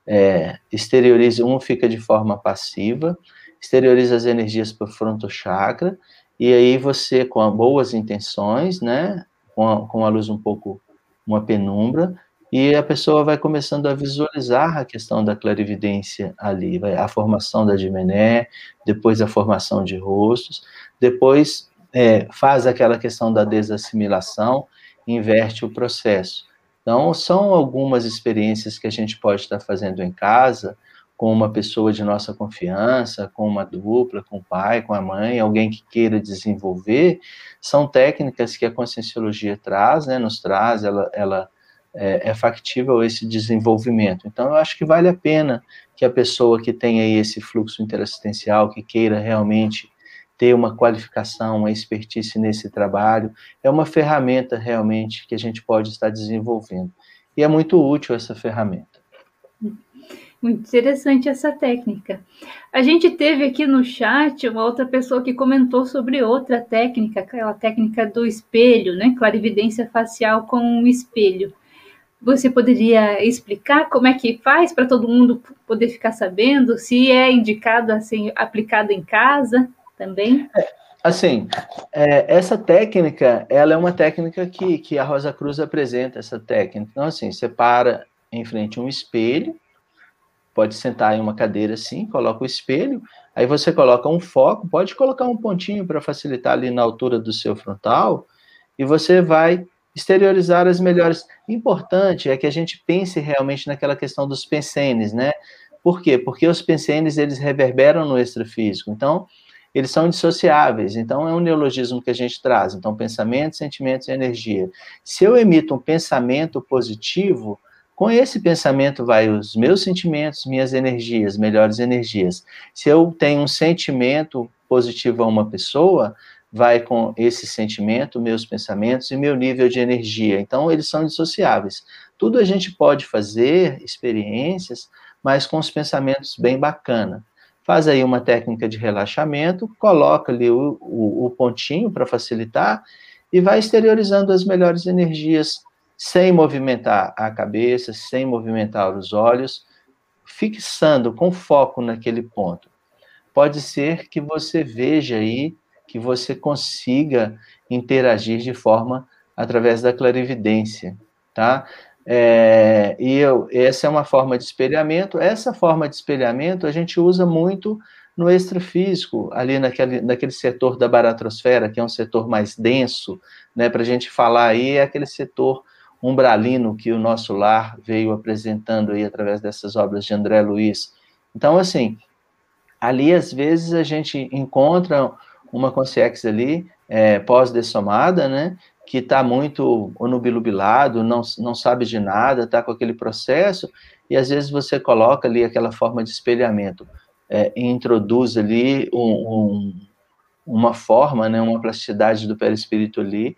é, exterioriza, um fica de forma passiva, exterioriza as energias para o fronto chakra, e aí você, com boas intenções, né, com a, com a luz um pouco, uma penumbra, e a pessoa vai começando a visualizar a questão da clarividência ali, vai, a formação da dimené, depois a formação de rostos, depois é, faz aquela questão da desassimilação, inverte o processo. Então, são algumas experiências que a gente pode estar fazendo em casa, com uma pessoa de nossa confiança, com uma dupla, com o pai, com a mãe, alguém que queira desenvolver, são técnicas que a conscienciologia traz, né, nos traz, ela, ela é, é factível esse desenvolvimento. Então, eu acho que vale a pena que a pessoa que tem aí esse fluxo interassistencial, que queira realmente ter uma qualificação, uma expertise nesse trabalho, é uma ferramenta realmente que a gente pode estar desenvolvendo. E é muito útil essa ferramenta. Muito interessante essa técnica. A gente teve aqui no chat uma outra pessoa que comentou sobre outra técnica, aquela técnica do espelho, né? Clarividência facial com um espelho. Você poderia explicar como é que faz para todo mundo poder ficar sabendo se é indicado assim aplicado em casa também? É, assim, é, essa técnica, ela é uma técnica que, que a Rosa Cruz apresenta essa técnica. Então, assim, você para em frente a um espelho, pode sentar em uma cadeira assim, coloca o espelho, aí você coloca um foco, pode colocar um pontinho para facilitar ali na altura do seu frontal, e você vai exteriorizar as melhores. Importante é que a gente pense realmente naquela questão dos pensenes, né? Por quê? Porque os pensenes, eles reverberam no extrafísico. Então, eles são dissociáveis. Então, é um neologismo que a gente traz. Então, pensamentos, sentimentos e energia. Se eu emito um pensamento positivo, com esse pensamento vai os meus sentimentos, minhas energias, melhores energias. Se eu tenho um sentimento positivo a uma pessoa, vai com esse sentimento, meus pensamentos e meu nível de energia. Então, eles são dissociáveis. Tudo a gente pode fazer, experiências, mas com os pensamentos bem bacana. Faz aí uma técnica de relaxamento, coloca ali o, o, o pontinho para facilitar e vai exteriorizando as melhores energias sem movimentar a cabeça, sem movimentar os olhos, fixando com foco naquele ponto. Pode ser que você veja aí que você consiga interagir de forma através da clarividência, tá? É, e eu, essa é uma forma de espelhamento. Essa forma de espelhamento a gente usa muito no extrafísico, ali naquele, naquele setor da baratrosfera, que é um setor mais denso, né? Para a gente falar aí, é aquele setor umbralino que o nosso lar veio apresentando aí através dessas obras de André Luiz. Então, assim, ali às vezes a gente encontra uma consciência ali, é, pós-dessomada, né, que está muito onubilubilado, não, não sabe de nada, está com aquele processo, e às vezes você coloca ali aquela forma de espelhamento, é, introduz ali um, um, uma forma, né, uma plasticidade do perispírito ali,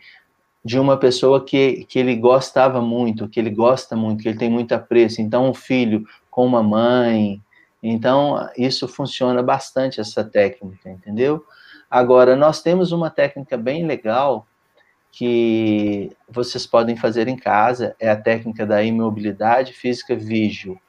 de uma pessoa que, que ele gostava muito, que ele gosta muito, que ele tem muito apreço. Então, um filho com uma mãe. Então, isso funciona bastante, essa técnica, entendeu? Agora, nós temos uma técnica bem legal que vocês podem fazer em casa, é a técnica da imobilidade física vígio.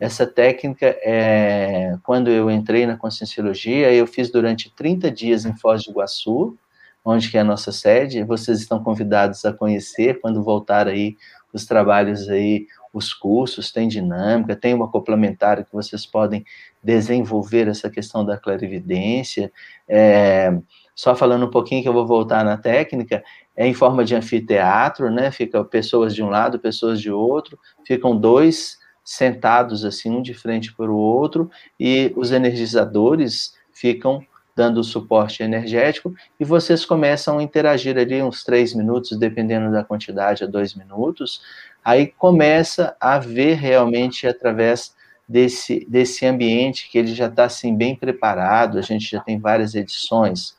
Essa técnica, é, quando eu entrei na Conscienciologia, eu fiz durante 30 dias em Foz do Iguaçu, onde que é a nossa sede, vocês estão convidados a conhecer quando voltar aí os trabalhos aí, os cursos, tem dinâmica, tem uma complementar que vocês podem desenvolver essa questão da clarividência, é, só falando um pouquinho que eu vou voltar na técnica, é em forma de anfiteatro, né, fica pessoas de um lado, pessoas de outro, ficam dois sentados assim, um de frente para o outro, e os energizadores ficam dando suporte energético, e vocês começam a interagir ali uns três minutos, dependendo da quantidade, a dois minutos, aí começa a ver realmente através desse, desse ambiente que ele já está assim bem preparado, a gente já tem várias edições.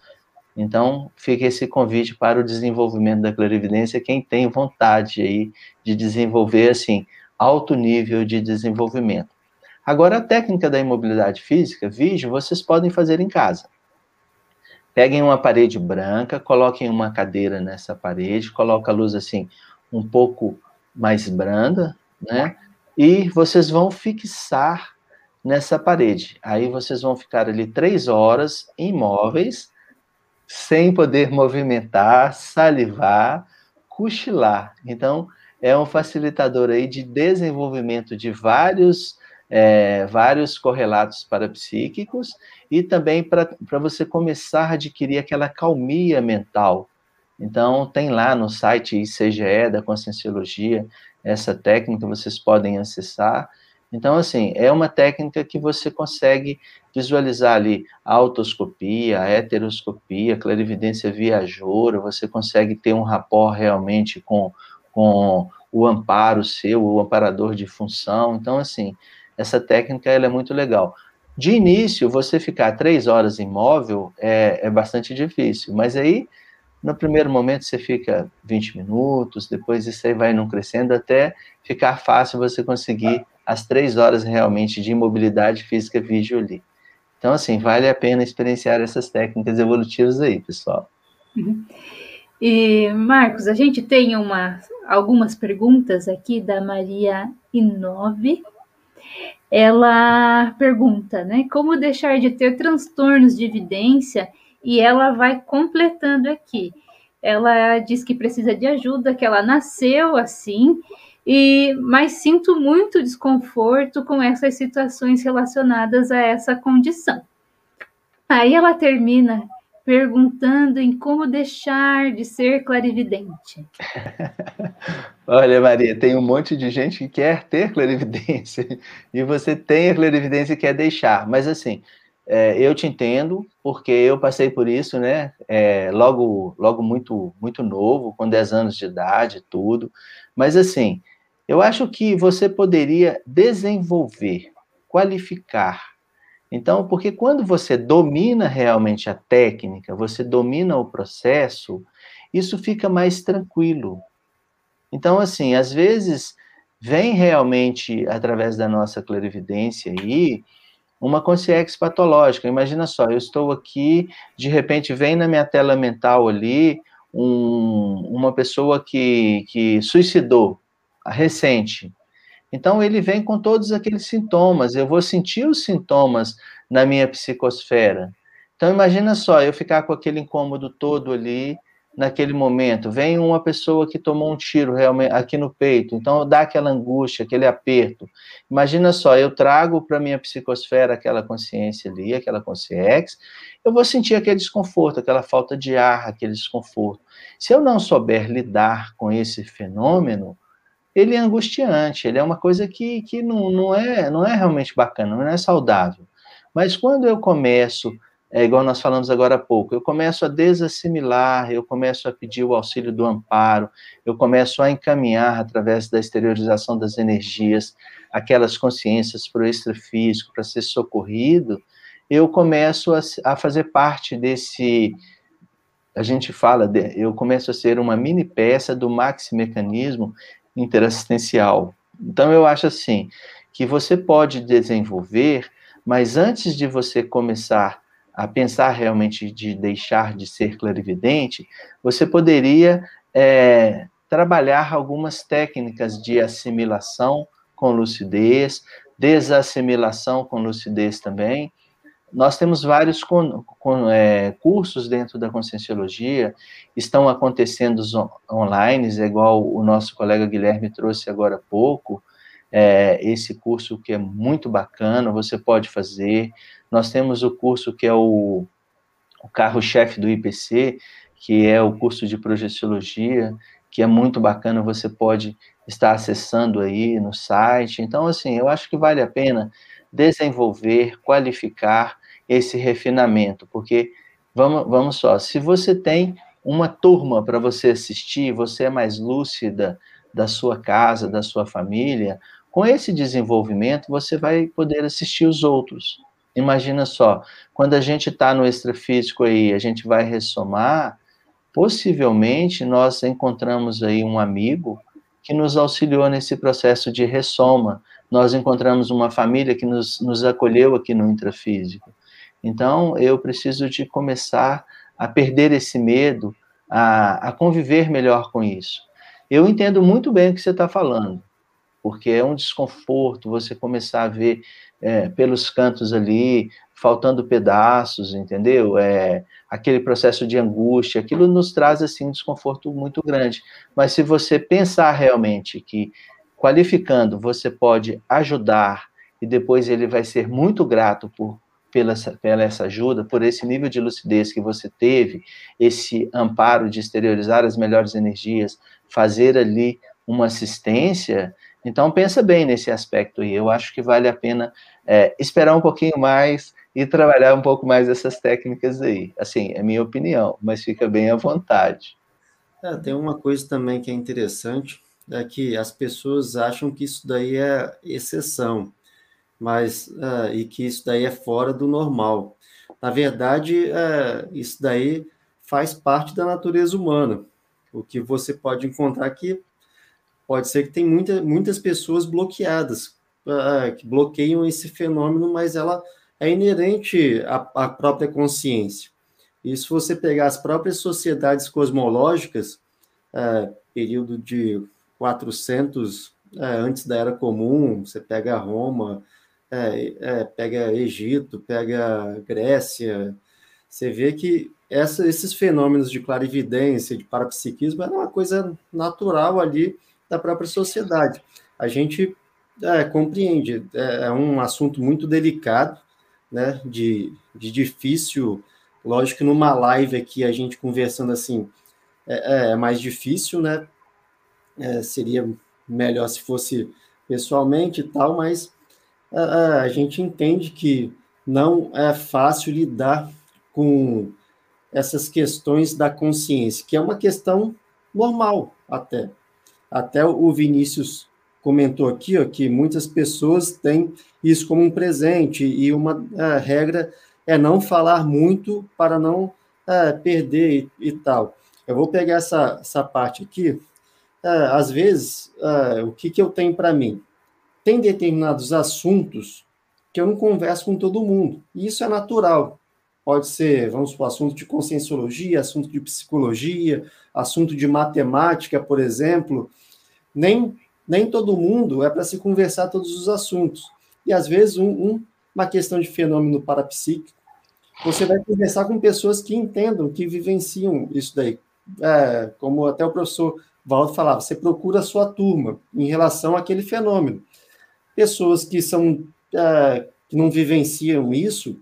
Então, fica esse convite para o desenvolvimento da clarividência, quem tem vontade aí de desenvolver, assim, alto nível de desenvolvimento. Agora, a técnica da imobilidade física, vídeo, vocês podem fazer em casa. Peguem uma parede branca, coloquem uma cadeira nessa parede, coloca a luz assim um pouco mais branda, né? e vocês vão fixar nessa parede. Aí vocês vão ficar ali três horas imóveis, sem poder movimentar, salivar, cochilar. Então, é um facilitador aí de desenvolvimento de vários, é, vários correlatos parapsíquicos e também para você começar a adquirir aquela calmia mental. Então, tem lá no site ICGE da Conscienciologia essa técnica, vocês podem acessar. Então, assim, é uma técnica que você consegue visualizar ali a autoscopia, a heteroscopia, a clarividência viajoura, você consegue ter um rapport realmente com, com o amparo seu, o amparador de função. Então, assim, essa técnica ela é muito legal. De início, você ficar três horas imóvel é, é bastante difícil, mas aí no primeiro momento você fica 20 minutos, depois isso aí vai não crescendo até ficar fácil você conseguir as três horas realmente de imobilidade física ali. Então, assim, vale a pena experienciar essas técnicas evolutivas aí, pessoal. Uhum. E, Marcos, a gente tem uma, algumas perguntas aqui da Maria Inove. Ela pergunta, né, como deixar de ter transtornos de evidência e ela vai completando aqui. Ela diz que precisa de ajuda, que ela nasceu assim, e mas sinto muito desconforto com essas situações relacionadas a essa condição. Aí ela termina perguntando em como deixar de ser clarividente. Olha, Maria, tem um monte de gente que quer ter clarividência e você tem a clarividência e quer deixar, mas assim, é, eu te entendo, porque eu passei por isso, né? É, logo, logo muito, muito novo, com 10 anos de idade, tudo. Mas assim, eu acho que você poderia desenvolver, qualificar. Então, porque quando você domina realmente a técnica, você domina o processo, isso fica mais tranquilo. Então, assim, às vezes vem realmente através da nossa clarividência aí uma consciência patológica. Imagina só, eu estou aqui, de repente vem na minha tela mental ali um, uma pessoa que, que suicidou, recente. Então ele vem com todos aqueles sintomas, eu vou sentir os sintomas na minha psicosfera. Então imagina só, eu ficar com aquele incômodo todo ali, naquele momento. Vem uma pessoa que tomou um tiro realmente aqui no peito, então dá aquela angústia, aquele aperto. Imagina só, eu trago para minha psicosfera aquela consciência ali, aquela consciência, eu vou sentir aquele desconforto, aquela falta de ar, aquele desconforto. Se eu não souber lidar com esse fenômeno, ele é angustiante, ele é uma coisa que, que não, não, é, não é realmente bacana, não é saudável. Mas quando eu começo é igual nós falamos agora há pouco, eu começo a desassimilar, eu começo a pedir o auxílio do amparo, eu começo a encaminhar através da exteriorização das energias aquelas consciências para o extrafísico, para ser socorrido, eu começo a, a, fazer parte desse, a gente fala, de, eu começo a ser uma mini peça do maxi mecanismo interassistencial. Então eu acho assim, que você pode desenvolver, mas antes de você começar a pensar realmente de deixar de ser clarividente, você poderia é, trabalhar algumas técnicas de assimilação com lucidez, desassimilação com lucidez também. Nós temos vários com, com, é, cursos dentro da Conscienciologia, estão acontecendo online, é igual o nosso colega Guilherme trouxe agora há pouco, é, esse curso que é muito bacana, você pode fazer. Nós temos o curso que é o, o carro-chefe do IPC, que é o curso de projeciologia, que é muito bacana, você pode estar acessando aí no site. Então, assim, eu acho que vale a pena desenvolver, qualificar esse refinamento, porque vamos, vamos só, se você tem uma turma para você assistir, você é mais lúcida da sua casa, da sua família, com esse desenvolvimento, você vai poder assistir os outros. Imagina só, quando a gente está no extrafísico aí, a gente vai ressomar, possivelmente nós encontramos aí um amigo que nos auxiliou nesse processo de ressoma. Nós encontramos uma família que nos, nos acolheu aqui no intrafísico. Então, eu preciso de começar a perder esse medo, a, a conviver melhor com isso. Eu entendo muito bem o que você está falando porque é um desconforto você começar a ver é, pelos cantos ali, faltando pedaços, entendeu? É, aquele processo de angústia, aquilo nos traz assim um desconforto muito grande. Mas se você pensar realmente que qualificando você pode ajudar e depois ele vai ser muito grato por pela, pela essa ajuda, por esse nível de lucidez que você teve, esse amparo de exteriorizar as melhores energias, fazer ali uma assistência, então pensa bem nesse aspecto aí. Eu acho que vale a pena é, esperar um pouquinho mais e trabalhar um pouco mais essas técnicas aí. Assim, é minha opinião, mas fica bem à vontade. É, tem uma coisa também que é interessante, é que as pessoas acham que isso daí é exceção, mas uh, e que isso daí é fora do normal. Na verdade, uh, isso daí faz parte da natureza humana. O que você pode encontrar aqui pode ser que tem muita, muitas pessoas bloqueadas, uh, que bloqueiam esse fenômeno, mas ela é inerente à, à própria consciência. E se você pegar as próprias sociedades cosmológicas, período de 400 uh, antes da Era Comum, você pega Roma, é, pega Egito, pega Grécia, você vê que essa, esses fenômenos de clarividência, de parapsiquismo, era uma coisa natural ali da própria sociedade. A gente é, compreende, é, é, um assunto muito delicado, né, de, de difícil, lógico que numa live aqui, a gente conversando assim, é, é, é mais difícil, né, é, seria melhor se fosse pessoalmente e tal, mas a, a gente entende que não é fácil lidar com essas questões da consciência, que é uma questão normal até, até o Vinícius comentou aqui ó, que muitas pessoas têm isso como um presente, e uma é, regra é não falar muito para não é, perder e, e, tal. Eu vou pegar essa, essa parte aqui. Às vezes, o que, que eu tenho para mim? Tem determinados assuntos que eu não converso com todo mundo, e isso é natural. Pode ser, vamos supor, assunto de conscienciologia, assunto de psicologia, assunto de matemática, por exemplo, nem, nem todo mundo é para se conversar todos os assuntos. E às vezes um, um, uma questão de fenômeno parapsíquico, você vai conversar com pessoas que entendam, que vivenciam isso daí. É, como até o professor Valdo falava, você procura a sua turma em relação àquele fenômeno. Pessoas que são é, que não vivenciam isso,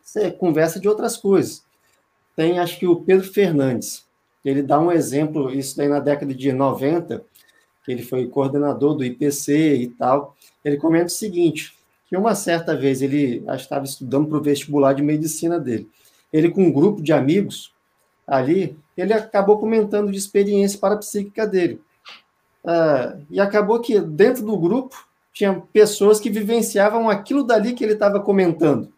você conversa de outras coisas. Tem, acho que o Pedro Fernandes, ele dá um exemplo, isso daí na década de 90, ele foi coordenador do IPC e tal, ele comenta o seguinte, que uma certa vez ele estava estudando para o vestibular de medicina dele. Ele com um grupo de amigos ali, ele acabou comentando de experiência parapsíquica dele. Uh, e acabou que dentro do grupo tinha pessoas que vivenciavam aquilo dali que ele estava comentando.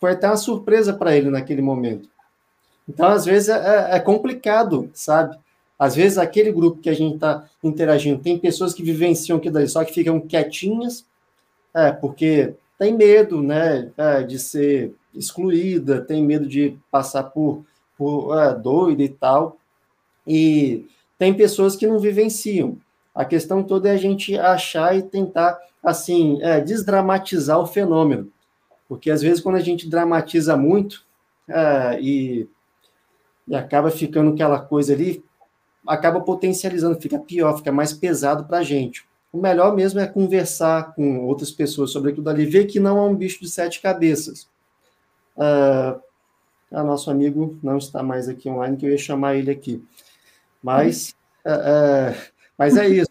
Foi até uma surpresa para ele naquele momento. Então, às vezes, é, é, é complicado, sabe? Às vezes, aquele grupo que a gente está interagindo, tem pessoas que vivenciam aquilo ali, só que ficam quietinhas, é, porque tem medo, né, é, de ser excluída, tem medo de passar por, por é, doida e tal. E tem pessoas que não vivenciam. A questão toda é a gente achar e tentar, assim, é, desdramatizar o fenômeno. Porque, às vezes, quando a gente dramatiza muito é, e, e acaba ficando aquela coisa ali, acaba potencializando, fica pior, fica mais pesado para a gente. O melhor mesmo é conversar com outras pessoas sobre aquilo dali, ver que não é um bicho de sete cabeças. Uh, nosso amigo não está mais aqui online, que eu ia chamar ele aqui. Mas, uh, uh, mas é isso.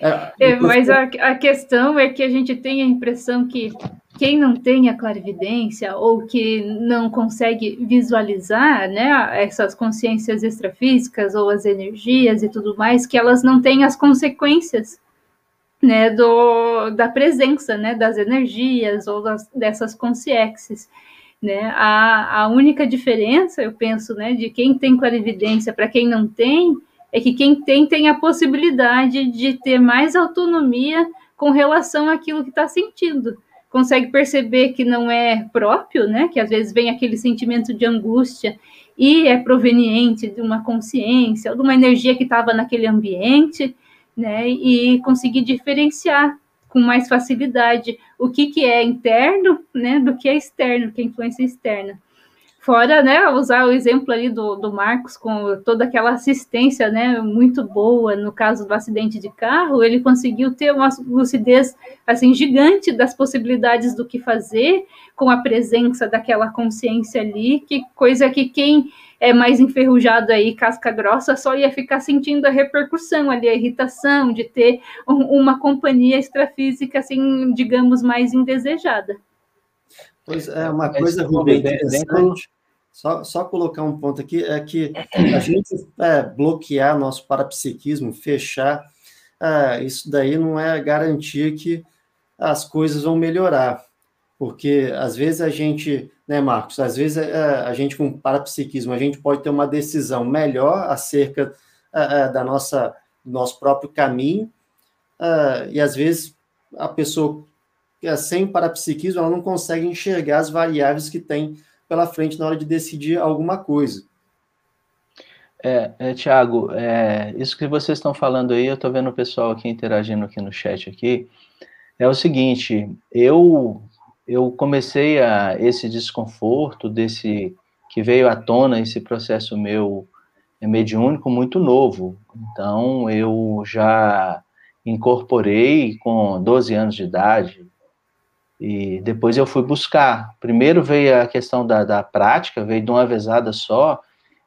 É, é, mas a, a, questão é que a gente tem a impressão que quem não tem a clarividência ou que não consegue visualizar né, essas consciências extrafísicas ou as energias e tudo mais, que elas não têm as consequências né, do, da presença né, das energias ou das, dessas consciências. Né? A, a única diferença, eu penso, né, de quem tem clarividência para quem não tem, é que quem tem tem a possibilidade de ter mais autonomia com relação àquilo que está sentindo. Consegue perceber que não é próprio, né? Que às vezes vem aquele sentimento de angústia e é proveniente de uma consciência, de uma energia que estava naquele ambiente, né? E conseguir diferenciar com mais facilidade o que, que é interno, né, do que é externo, que é influência externa. Fora, né, usar o exemplo ali do, do Marcos com toda aquela assistência, né, muito boa no caso do acidente de carro, ele conseguiu ter uma lucidez, assim, gigante das possibilidades do que fazer, com a presença daquela consciência ali, que coisa que quem é mais enferrujado aí, casca grossa, só ia ficar sentindo a repercussão ali, a irritação de ter um, uma companhia extrafísica, assim, digamos, mais indesejada. Pois é, uma coisa, Rubem, interessante, só, só colocar um ponto aqui, é que a gente é, bloquear nosso parapsiquismo, fechar, é, isso daí não é garantia que as coisas vão melhorar, porque às vezes a gente, né, Marcos, às vezes é, a gente com parapsiquismo, a gente pode ter uma decisão melhor acerca é, é, da nossa, do nosso próprio caminho, é, e às vezes a pessoa é sem parapsiquismo, ela não consegue enxergar as variáveis que tem pela frente na hora de decidir alguma coisa. É, é Tiago, é, isso que vocês estão falando aí, eu estou vendo o pessoal aqui interagindo aqui no chat aqui, é o seguinte, eu eu comecei a esse desconforto desse que veio à tona esse processo meu é mediúnico muito novo. Então eu já incorporei com 12 anos de idade, e depois eu fui buscar. Primeiro veio a questão da, da prática, veio de uma vezada só,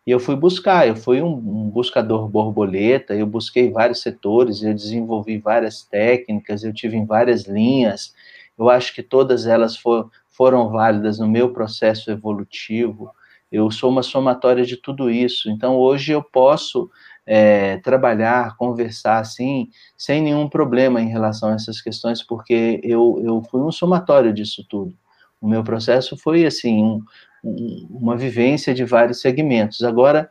e eu fui buscar. Eu fui um, um buscador borboleta, eu busquei vários setores, eu desenvolvi várias técnicas, eu tive em várias linhas. Eu acho que todas elas for, foram válidas no meu processo evolutivo. Eu sou uma somatória de tudo isso. Então, hoje eu posso é, trabalhar, conversar assim, sem nenhum problema em relação a essas questões, porque eu, eu fui um somatório disso tudo. O meu processo foi, assim, um, um, uma vivência de vários segmentos. Agora,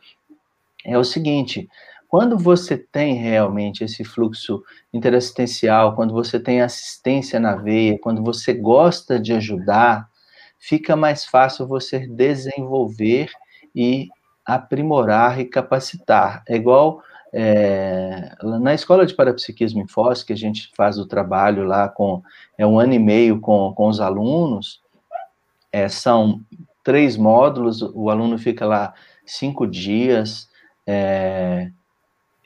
é o seguinte, quando você tem realmente esse fluxo interassistencial, quando você tem assistência na veia, quando você gosta de ajudar, fica mais fácil você desenvolver e aprimorar e capacitar. É igual é, na escola de parapsiquismo em Foz, que a gente faz o trabalho lá com é um ano e meio com, com os alunos, é, são três módulos, o aluno fica lá cinco dias é,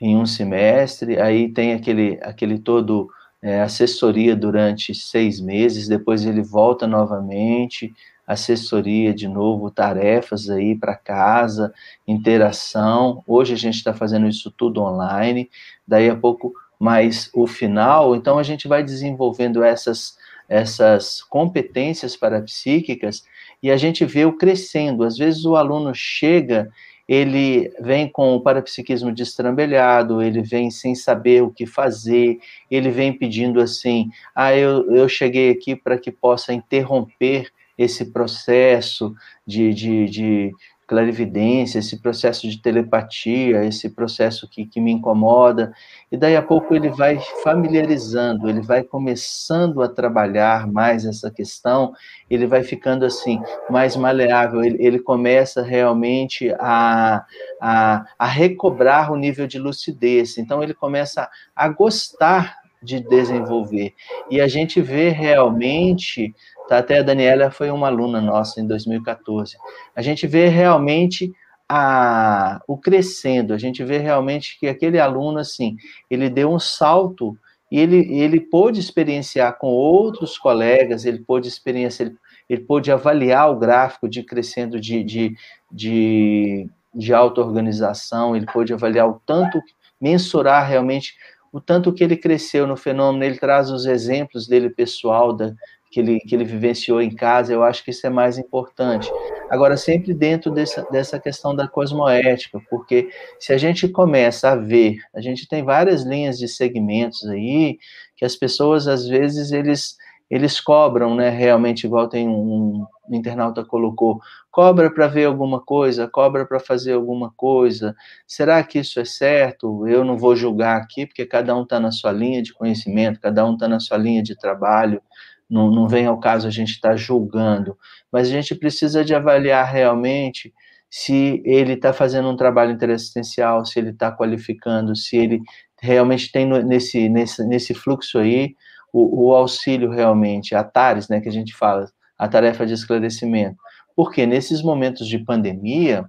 em um semestre, aí tem aquele, aquele todo é, assessoria durante seis meses, depois ele volta novamente, assessoria de novo, tarefas aí para casa, interação. Hoje a gente está fazendo isso tudo online, daí a pouco mais o final, então a gente vai desenvolvendo essas, essas competências parapsíquicas e a gente vê o crescendo. Às vezes o aluno chega, ele vem com o parapsiquismo destrambelhado, ele vem sem saber o que fazer, ele vem pedindo assim: ah, eu, eu cheguei aqui para que possa interromper esse processo de, de, de clarividência, esse processo de telepatia, esse processo que, que me incomoda, e daí a pouco ele vai familiarizando, ele vai começando a trabalhar mais essa questão, ele vai ficando assim, mais maleável, ele, ele começa realmente a, a, a recobrar o nível de lucidez, então ele começa a gostar de desenvolver, e a gente vê realmente Tá? Até a Daniela foi uma aluna nossa em 2014. A gente vê realmente a, o crescendo, a gente vê realmente que aquele aluno, assim, ele deu um salto e ele, ele pôde experienciar com outros colegas, ele pôde experienciar, ele, ele pôde avaliar o gráfico de crescendo de, de, de, de auto-organização, ele pôde avaliar o tanto, mensurar realmente o tanto que ele cresceu no fenômeno, ele traz os exemplos dele pessoal, da, que ele, que ele vivenciou em casa, eu acho que isso é mais importante. Agora, sempre dentro dessa, dessa questão da cosmoética, porque se a gente começa a ver, a gente tem várias linhas de segmentos aí, que as pessoas, às vezes, eles, eles cobram, né, realmente, igual tem um, um internauta colocou, cobra para ver alguma coisa, cobra para fazer alguma coisa, será que isso é certo? Eu não vou julgar aqui, porque cada um está na sua linha de conhecimento, cada um está na sua linha de trabalho, não, não vem ao caso a gente estar tá julgando, mas a gente precisa de avaliar realmente se ele está fazendo um trabalho interassistencial, se ele está qualificando, se ele realmente tem nesse, nesse, nesse fluxo aí o, o auxílio realmente, a TARES, né, que a gente fala, a tarefa de esclarecimento. Porque nesses momentos de pandemia,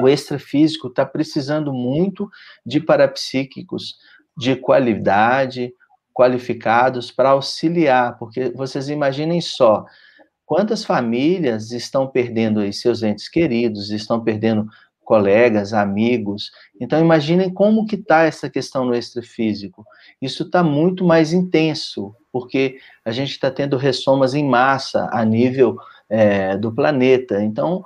o extrafísico está precisando muito de parapsíquicos de qualidade, qualificados para auxiliar, porque vocês imaginem só, quantas famílias estão perdendo aí seus entes queridos, estão perdendo colegas, amigos. Então imaginem como que está essa questão no extrafísico. Isso está muito mais intenso, porque a gente está tendo ressomas em massa a nível é, do planeta. Então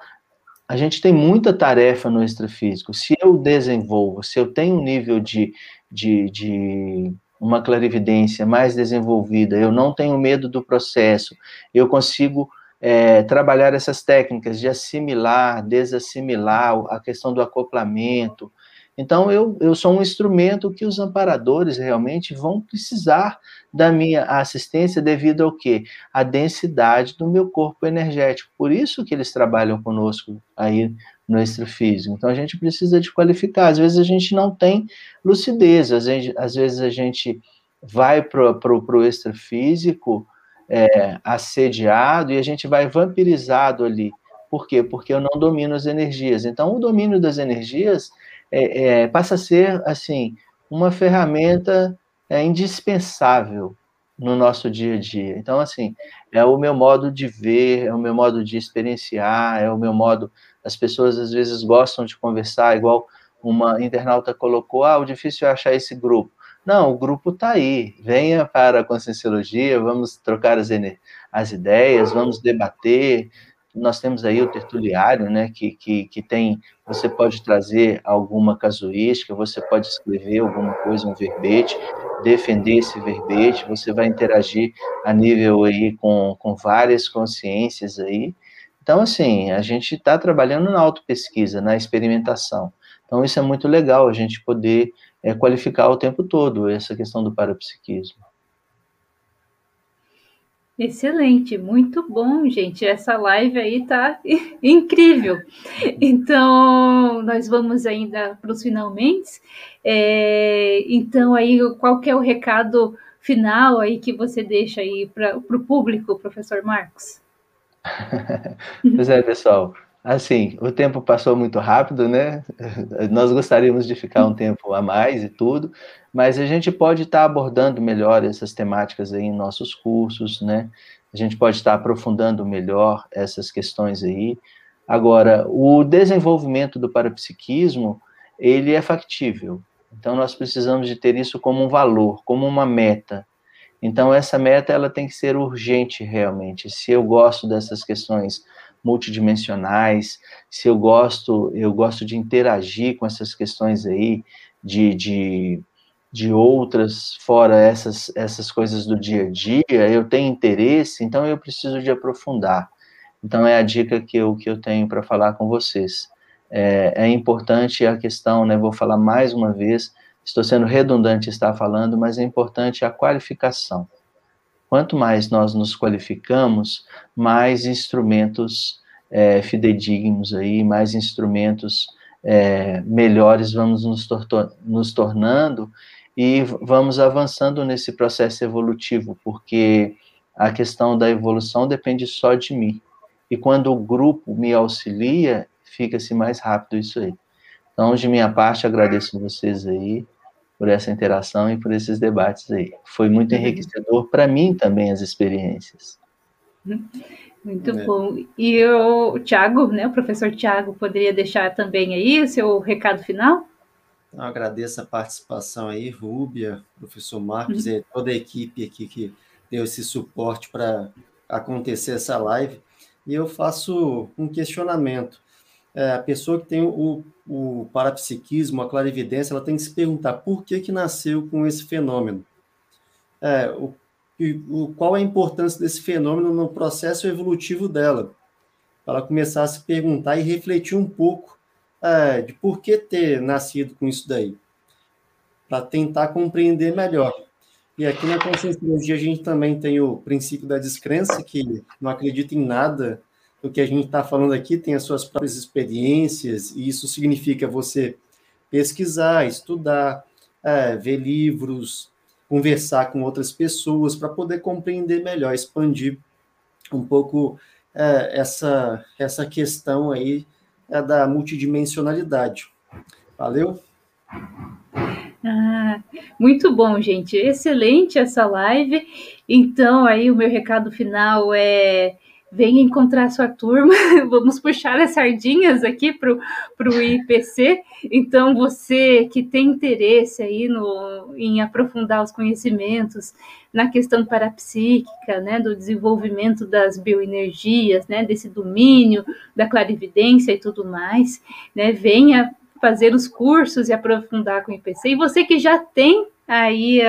a gente tem muita tarefa no extrafísico. Se eu desenvolvo, se eu tenho um nível de, de, de uma clarividência mais desenvolvida, eu não tenho medo do processo, eu consigo é, trabalhar essas técnicas de assimilar, desassimilar, a questão do acoplamento. Então, eu, eu sou um instrumento que os amparadores realmente vão precisar da minha assistência devido ao quê? A densidade do meu corpo energético. Por isso que eles trabalham conosco aí no extrafísico. Então, a gente precisa de qualificar. Às vezes, a gente não tem lucidez. Às vezes, às vezes a gente vai para o extrafísico é, assediado e a gente vai vampirizado ali. Por quê? Porque eu não domino as energias. Então, o domínio das energias é, é, passa a ser, assim, uma ferramenta é, indispensável no nosso dia a dia. Então, assim, é o meu modo de ver, é o meu modo de experienciar, é o meu modo. As pessoas às vezes gostam de conversar, igual uma internauta colocou: ah, o difícil é achar esse grupo. Não, o grupo está aí. Venha para a Conscienciologia, vamos trocar as, as ideias, vamos debater. Nós temos aí o tertuliário, né, que, que, que tem, você pode trazer alguma casuística, você pode escrever alguma coisa, um verbete, defender esse verbete, você vai interagir a nível aí com, com várias consciências aí. Então, assim, a gente está trabalhando na autopesquisa, na experimentação. Então, isso é muito legal, a gente poder é, qualificar o tempo todo essa questão do parapsiquismo. Excelente, muito bom, gente. Essa live aí tá incrível. Então, nós vamos ainda para os finalmente. É, então, aí, qual que é o recado final aí que você deixa aí para o público, professor Marcos? pois é, pessoal. Assim, o tempo passou muito rápido, né? Nós gostaríamos de ficar um tempo a mais e tudo, mas a gente pode estar abordando melhor essas temáticas aí em nossos cursos, né? A gente pode estar aprofundando melhor essas questões aí. Agora, o desenvolvimento do parapsiquismo, ele é factível. Então, nós precisamos de ter isso como um valor, como uma meta. Então, essa meta, ela tem que ser urgente, realmente. Se eu gosto dessas questões multidimensionais, se eu gosto, eu gosto de interagir com essas questões aí, de, de, de outras, fora essas, essas coisas do dia a dia, eu tenho interesse, então eu preciso de aprofundar. Então é a dica que eu, que eu tenho para falar com vocês. É, é importante a questão, né, vou falar mais uma vez, estou sendo redundante estar falando, mas é importante a qualificação. Quanto mais nós nos qualificamos, mais instrumentos é, fidedignos aí, mais instrumentos é, melhores vamos nos, nos tornando e vamos avançando nesse processo evolutivo, porque a questão da evolução depende só de mim. E quando o grupo me auxilia, fica-se mais rápido isso aí. Então, de minha parte, agradeço vocês aí por essa interação e por esses debates aí. Foi muito uhum. enriquecedor para mim também as experiências. Muito é. bom. E o Tiago, né, o professor Tiago, poderia deixar também aí o seu recado final? Eu agradeço a participação aí, Rúbia, professor Marcos uhum. e toda a equipe aqui que deu esse suporte para acontecer essa live. E eu faço um questionamento é, a pessoa que tem o, o parapsiquismo, a clarividência, ela tem que se perguntar por que, que nasceu com esse fenômeno. É, o, o, qual a importância desse fenômeno no processo evolutivo dela? Para ela começar a se perguntar e refletir um pouco é, de por que ter nascido com isso daí. Para tentar compreender melhor. E aqui na Conscienciologia a gente também tem o princípio da descrença, que não acredita em nada o que a gente está falando aqui tem as suas próprias experiências, e isso significa você pesquisar, estudar, é, ver livros, conversar com outras pessoas para poder compreender melhor, expandir um pouco é, essa, essa questão aí é, da multidimensionalidade. Valeu? Ah, muito bom, gente. Excelente essa live. Então, aí o meu recado final é venha encontrar sua turma, vamos puxar as sardinhas aqui para o IPC. Então, você que tem interesse aí no, em aprofundar os conhecimentos na questão parapsíquica, né, do desenvolvimento das bioenergias, né, desse domínio da clarividência e tudo mais, né, venha fazer os cursos e aprofundar com o IPC. E você que já tem aí,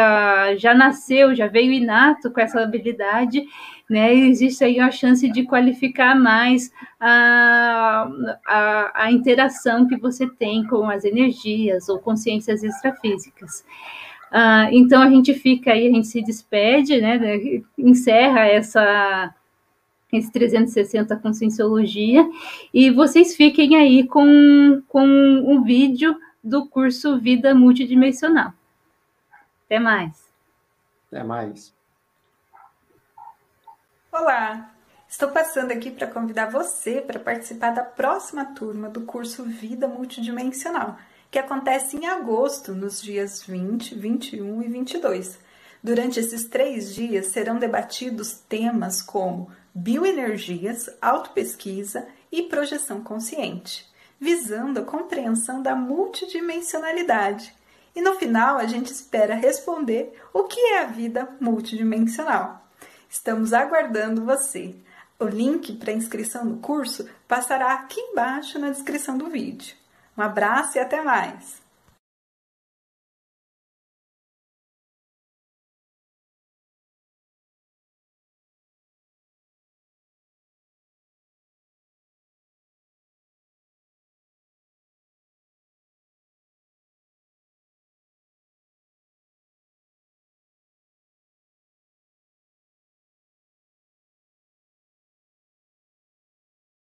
já nasceu, já veio inato com essa habilidade, né, existe aí a chance de qualificar mais a, a, a interação que você tem com as energias ou consciências extrafísicas. Uh, então a gente fica aí, a gente se despede, né, encerra essa esse 360 Conscienciologia, e vocês fiquem aí com, com um vídeo do curso Vida Multidimensional. Até mais. Até mais. Olá! Estou passando aqui para convidar você para participar da próxima turma do curso Vida Multidimensional, que acontece em agosto, nos dias 20, 21 e 22. Durante esses três dias serão debatidos temas como bioenergias, autopesquisa e projeção consciente, visando a compreensão da multidimensionalidade. E no final a gente espera responder o que é a vida multidimensional. Estamos aguardando você. O link para inscrição no curso passará aqui embaixo na descrição do vídeo. Um abraço e até mais!